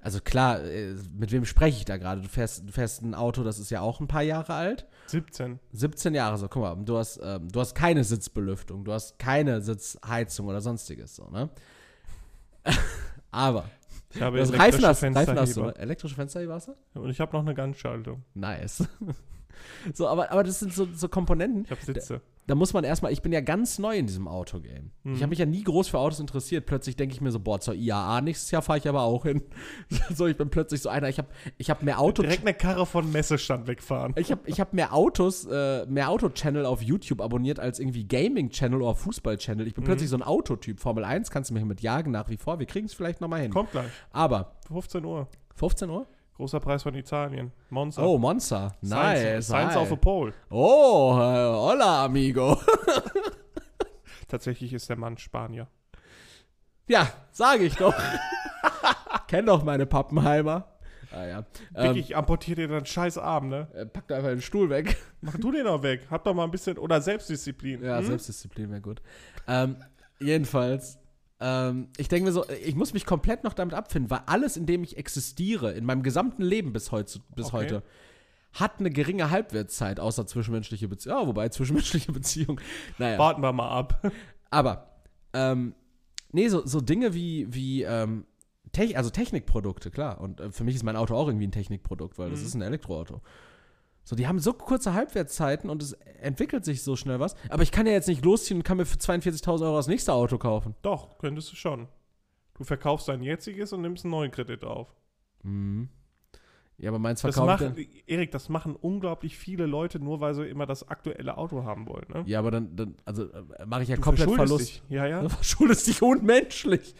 Also klar, äh, mit wem spreche ich da gerade? Du fährst, du fährst ein Auto, das ist ja auch ein paar Jahre alt. 17. 17 Jahre so, guck mal, du hast, ähm, du hast keine Sitzbelüftung, du hast keine Sitzheizung oder sonstiges so, ne? Aber, Ich habe elektrische Reifen hast, Reifen hast du, Fensterheber. ne? elektrische Fensterheber hast du? Und ich habe noch eine Ganzschaltung. Nice. so, aber, aber das sind so, so Komponenten, Ich habe Sitze. da muss man erstmal, ich bin ja ganz neu in diesem Autogame. Ich Mhm. habe mich ja nie groß für Autos interessiert. Plötzlich denke ich mir so, boah, zur IAA nächstes Jahr fahre ich aber auch hin. so, ich bin plötzlich so einer, ich habe ich hab mehr Auto Direkt eine Karre von Messestand wegfahren. ich habe ich hab mehr Autos, äh, mehr Auto-Channel auf YouTube abonniert als irgendwie Gaming-Channel oder Fußball-Channel. Ich bin Mhm. plötzlich so ein Autotyp. Formel 1 kannst du mich mit jagen nach wie vor. Wir kriegen es vielleicht nochmal hin. Kommt gleich. Aber 15 Uhr. 15 Uhr? Großer Preis von Italien. Monza. Oh, Monster. Nice. Science, Science auf the Pole. Oh, äh, hola, amigo. Tatsächlich ist der Mann Spanier. ja, sage ich doch. Kenn doch meine Pappenheimer. Ah ja. Dick, Ähm, ich amputiere dir deinen scheiß Arm, ne? äh, pack da einfach den Stuhl weg. Mach du den auch weg. Hab doch mal ein bisschen, oder Selbstdisziplin. Ja, hm? Selbstdisziplin wäre gut. Ähm, jedenfalls, ähm, ich denke mir so, ich muss mich komplett noch damit abfinden, weil alles, in dem ich existiere, in meinem gesamten Leben bis, heutzu, bis Okay. heute, hat eine geringe Halbwertszeit, außer zwischenmenschliche Beziehung. Ja, wobei zwischenmenschliche Beziehung. Naja. Warten wir mal ab. Aber, ähm, nee, so, so Dinge wie, wie ähm, Tech, also Technikprodukte, klar. Und äh, für mich ist mein Auto auch irgendwie ein Technikprodukt, weil das Mhm. ist ein Elektroauto. So, die haben so kurze Halbwertszeiten und es entwickelt sich so schnell was. Aber ich kann ja jetzt nicht losziehen und kann mir für 42.000 Euro das nächste Auto kaufen. Doch, könntest du schon. Du verkaufst dein jetziges und nimmst einen neuen Kredit auf. Mhm. Ja, aber meins Das verkauft. machen, Erik, das machen unglaublich viele Leute, nur weil sie immer das aktuelle Auto haben wollen. Ne? Ja, aber dann, dann also äh, mache ich ja Du komplett Verlust. Dich. Ja, ja. Du verschuldest dich unmenschlich.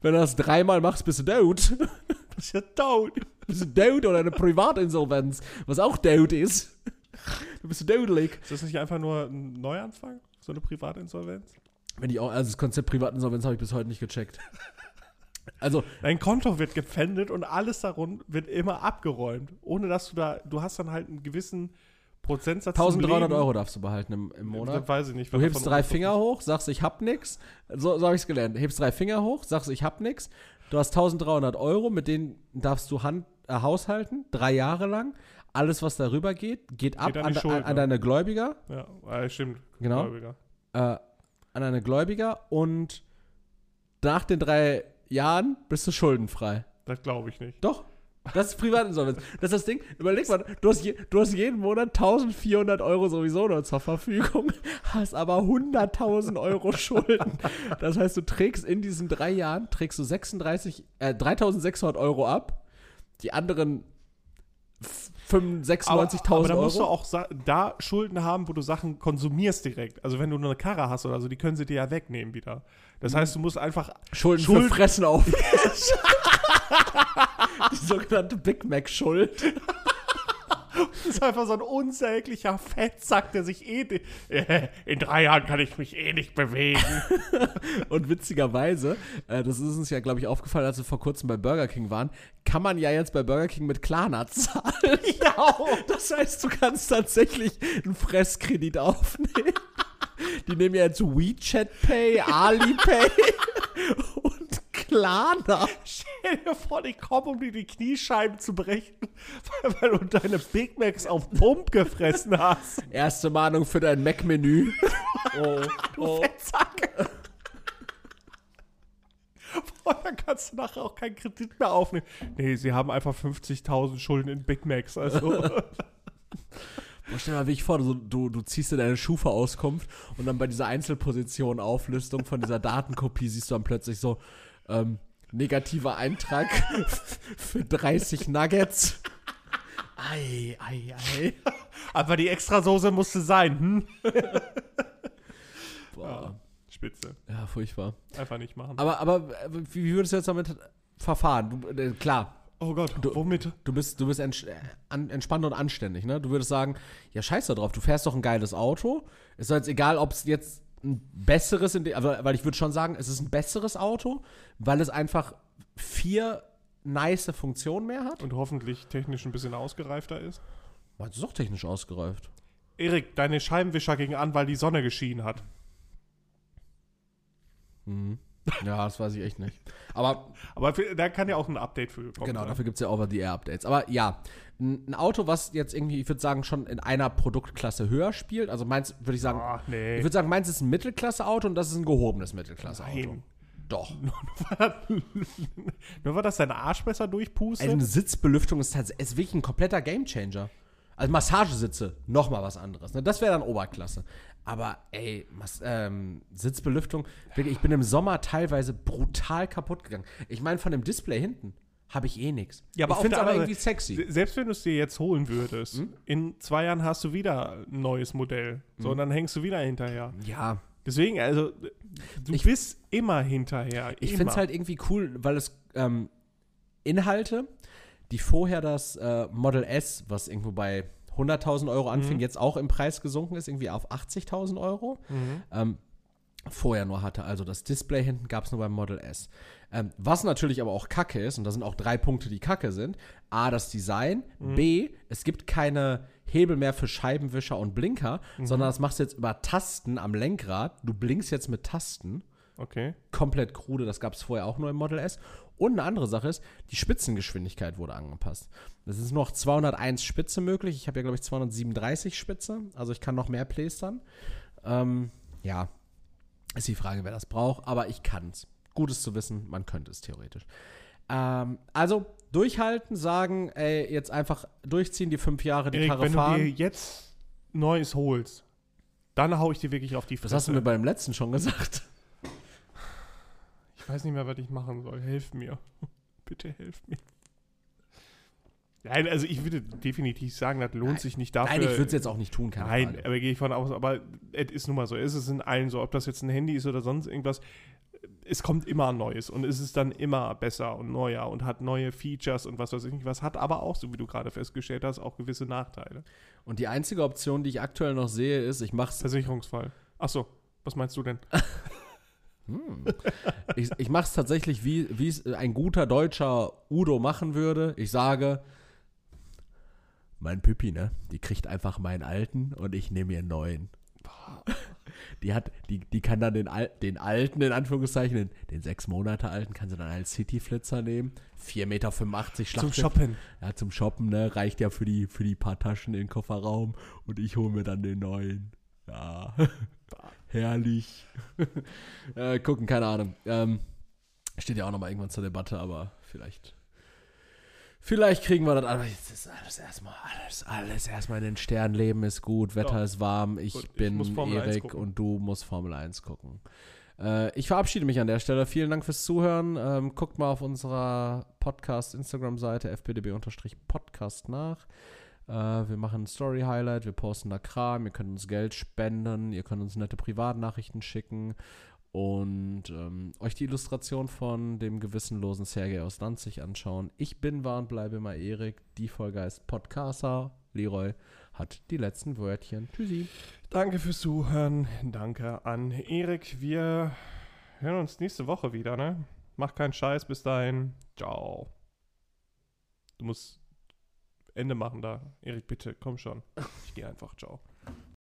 Wenn du das dreimal machst, bist du tot. Das ist ja tot. bist du tot oder eine Privatinsolvenz, was auch tot ist. Du bist dodelig. Ist das nicht einfach nur ein Neuanfang? So eine Privatinsolvenz? Wenn ich auch, also das Konzept Privatinsolvenz habe ich bis heute nicht gecheckt. Also, Dein Konto wird gepfändet und alles darum wird immer abgeräumt. Ohne dass du da, du hast dann halt einen gewissen Prozentsatz. zum 1300 Leben. Euro darfst du behalten im, im Monat. weiß ich nicht. Du hebst drei Finger hoch, sagst, ich hab nix. So, so habe ich es gelernt. Hebst drei Finger hoch, sagst, ich hab nix. Du hast 1300 Euro, mit denen darfst du Hand, äh, haushalten, drei Jahre lang. Alles, was darüber geht, geht ab an an, an, Schuldner. an deine Gläubiger. Ja, äh, stimmt. Genau. Gläubiger. Äh, an deine Gläubiger und nach den drei Jahren bist du schuldenfrei. Das glaube ich nicht. Doch. Das ist Privatinsolvenz. Das ist das Ding. Überleg mal, du hast, je, du hast jeden Monat 1400 Euro sowieso noch zur Verfügung, hast aber 100.000 Euro Schulden. Das heißt, du trägst in diesen drei Jahren, trägst du 36, äh, 3600 Euro ab. Die anderen f- 95.000, Aber, aber 96.000 da musst du Euro. auch da Schulden haben, wo du Sachen konsumierst direkt. Also wenn du nur eine Karre hast oder so, die können sie dir ja wegnehmen wieder. Das heißt, du musst einfach Schulden Schuld- für Fressen auf. Die sogenannte Big Mac-Schuld. Das ist einfach so ein unsäglicher Fettsack, der sich eh. Äh, In drei Jahren kann ich mich eh nicht bewegen. Und witzigerweise, äh, das ist uns ja, glaube ich, aufgefallen, als wir vor kurzem bei Burger King waren, kann man ja jetzt bei Burger King mit Klarna zahlen. Ja. Das heißt, du kannst tatsächlich einen Fresskredit aufnehmen. die nehmen ja jetzt WeChat Pay, Alipay und Klarna. Stell dir vor, die kommen, um dir die Kniescheiben zu brechen, weil, du deine Big Macs auf Pump gefressen hast. Erste Mahnung für dein Mac-Menü. Oh, oh. Zack. Boah, dann kannst du nachher auch keinen Kredit mehr aufnehmen. Nee, sie haben einfach 50.000 Schulden in Big Macs. Also, Boah, stell dir mal wirklich vor, du, du, du ziehst dir deine Schufa-Auskunft und dann bei dieser Einzelposition Auflistung von dieser Datenkopie siehst du dann plötzlich so ähm, negativer Eintrag für 30 Nuggets. Ei, ei, ei. aber die Extrasoße musste sein. Hm? Boah. Spitze. Ja, furchtbar. Einfach nicht machen. Aber, aber äh, wie würdest du jetzt damit verfahren? Du, äh, klar, oh Gott, womit? du bist, du bist ents äh, an, entspannt und anständig, ne? Du würdest sagen, ja, scheiß da drauf, du fährst doch ein geiles Auto. Ist doch jetzt egal, ob es jetzt ein besseres, aber, weil ich würde schon sagen, es ist ein besseres Auto, weil es einfach vier nice Funktionen mehr hat. Und hoffentlich technisch ein bisschen ausgereifter ist. Meinst du, ist doch technisch ausgereift. Erik, deine Scheibenwischer gingen an, weil die Sonne geschienen hat. Mhm. Ja, das weiß ich echt nicht. Aber Aber für, da kann ja auch ein Update für kommen. Genau, ne? dafür gibt es ja Over-the-Air-Updates. Aber ja, ein, Auto, was jetzt irgendwie, ich würde sagen, schon in einer Produktklasse höher spielt. Also meins, würde ich sagen, Ach, nee. ich würde sagen, meins ist ein Mittelklasse-Auto und das ist ein gehobenes Mittelklasse-Auto. Doch. Nur weil das dein Arsch besser durchpustet? Eine Sitzbelüftung ist, tats- ist wirklich ein kompletter Gamechanger. Also Massagesitze, nochmal was anderes. Ne? Das wäre dann Oberklasse. Aber ey, Mas ähm, Sitzbelüftung, wirklich, ich bin im Sommer teilweise brutal kaputt gegangen. Ich meine, von dem Display hinten habe ich eh nichts. Ja, aber ich finde es aber irgendwie sexy. Se- Selbst wenn du es dir jetzt holen würdest, Hm? in zwei Jahren hast du wieder ein neues Modell. So, und dann hängst du wieder hinterher. Ja, Deswegen, also, du Ich- bist immer hinterher. Ich finde es halt irgendwie cool, weil es ähm, Inhalte, die vorher das äh, Model S, was irgendwo bei 100.000 Euro anfing, jetzt auch im Preis gesunken ist, irgendwie auf 80.000 Euro, ähm, vorher nur hatte. Also das Display hinten gab es nur beim Model S. Ähm, was natürlich aber auch kacke ist, und da sind auch drei Punkte, die kacke sind. A, das Design. B, es gibt keine Hebel mehr für Scheibenwischer und Blinker, sondern das machst du jetzt über Tasten am Lenkrad. Du blinkst jetzt mit Tasten Okay. komplett krude, das gab es vorher auch nur im Model S. Und eine andere Sache ist, die Spitzengeschwindigkeit wurde angepasst. Es ist noch 201 Spitze möglich. Ich habe ja, glaube ich, 237 Spitze. Also ich kann noch mehr plästern. Ähm, ja, ist die Frage, wer das braucht. Aber ich kann es. Gutes zu wissen, man könnte es theoretisch. Ähm, also durchhalten, sagen, ey, jetzt einfach durchziehen, die fünf Jahre die Erik, Karre wenn du dir fahren. jetzt Neues holst, dann hau ich dir wirklich auf die Das hast du Fresse. mir beim letzten schon gesagt. ich weiß nicht mehr, was ich machen soll. Helf mir. Bitte helf mir. Nein, also ich würde definitiv sagen, das lohnt sich nicht dafür. Nein, ich würde es jetzt auch nicht tun, keine Nein, Frage. aber gehe ich von aus. Aber es ist nun mal so. Es ist in allen so. Ob das jetzt ein Handy ist oder sonst irgendwas. Es kommt immer Neues und es ist dann immer besser und neuer und hat neue Features und was weiß ich nicht was. Hat aber auch, so wie du gerade festgestellt hast, auch gewisse Nachteile. Und die einzige Option, die ich aktuell noch sehe, ist, ich mache es Versicherungsfall. Achso, was meinst du denn? ich, ich mache es tatsächlich, wie es ein guter deutscher Udo machen würde. Ich sage, mein Püppi, ne? Die kriegt einfach meinen alten und ich nehme ihr einen neuen. Die hat, die, die kann dann den, Al den alten, in Anführungszeichen, den, den sechs Monate alten, kann sie dann als City-Flitzer nehmen. 4,85 Meter Schlacht. Zum Shoppen. Ja, zum Shoppen, ne? Reicht ja für die, für die paar Taschen in den Kofferraum und ich hole mir dann den neuen. Ja. Herrlich. äh, gucken, keine Ahnung. Ähm, steht ja auch nochmal irgendwann zur Debatte, aber vielleicht. Vielleicht kriegen wir das. Aber jetzt ist alles erstmal, alles, alles erstmal in den Sternen. Leben ist gut, Wetter Ja. ist warm. Ich Gut, bin muss Formel 1 Erik und du musst Formel 1 gucken. Äh, ich verabschiede mich an der Stelle. Vielen Dank fürs Zuhören. Ähm, guckt mal auf unserer Podcast-Instagram-Seite fpdb-podcast nach. Äh, wir machen ein Story-Highlight, wir posten da Kram, ihr könnt uns Geld spenden, ihr könnt uns nette Privatnachrichten schicken und ähm, euch die Illustration von dem gewissenlosen Sergei aus Danzig anschauen. Ich bin wahr und bleibe immer Erik. Die Folge heißt Podcaster. Leroy hat die letzten Wörtchen. Tschüssi. Danke fürs Zuhören. Danke an Erik. Wir hören uns nächste Woche wieder, ne? Mach keinen Scheiß. Bis dahin. Ciao. Du musst Ende machen da. Erik, bitte, komm schon. Ich gehe einfach. Ciao.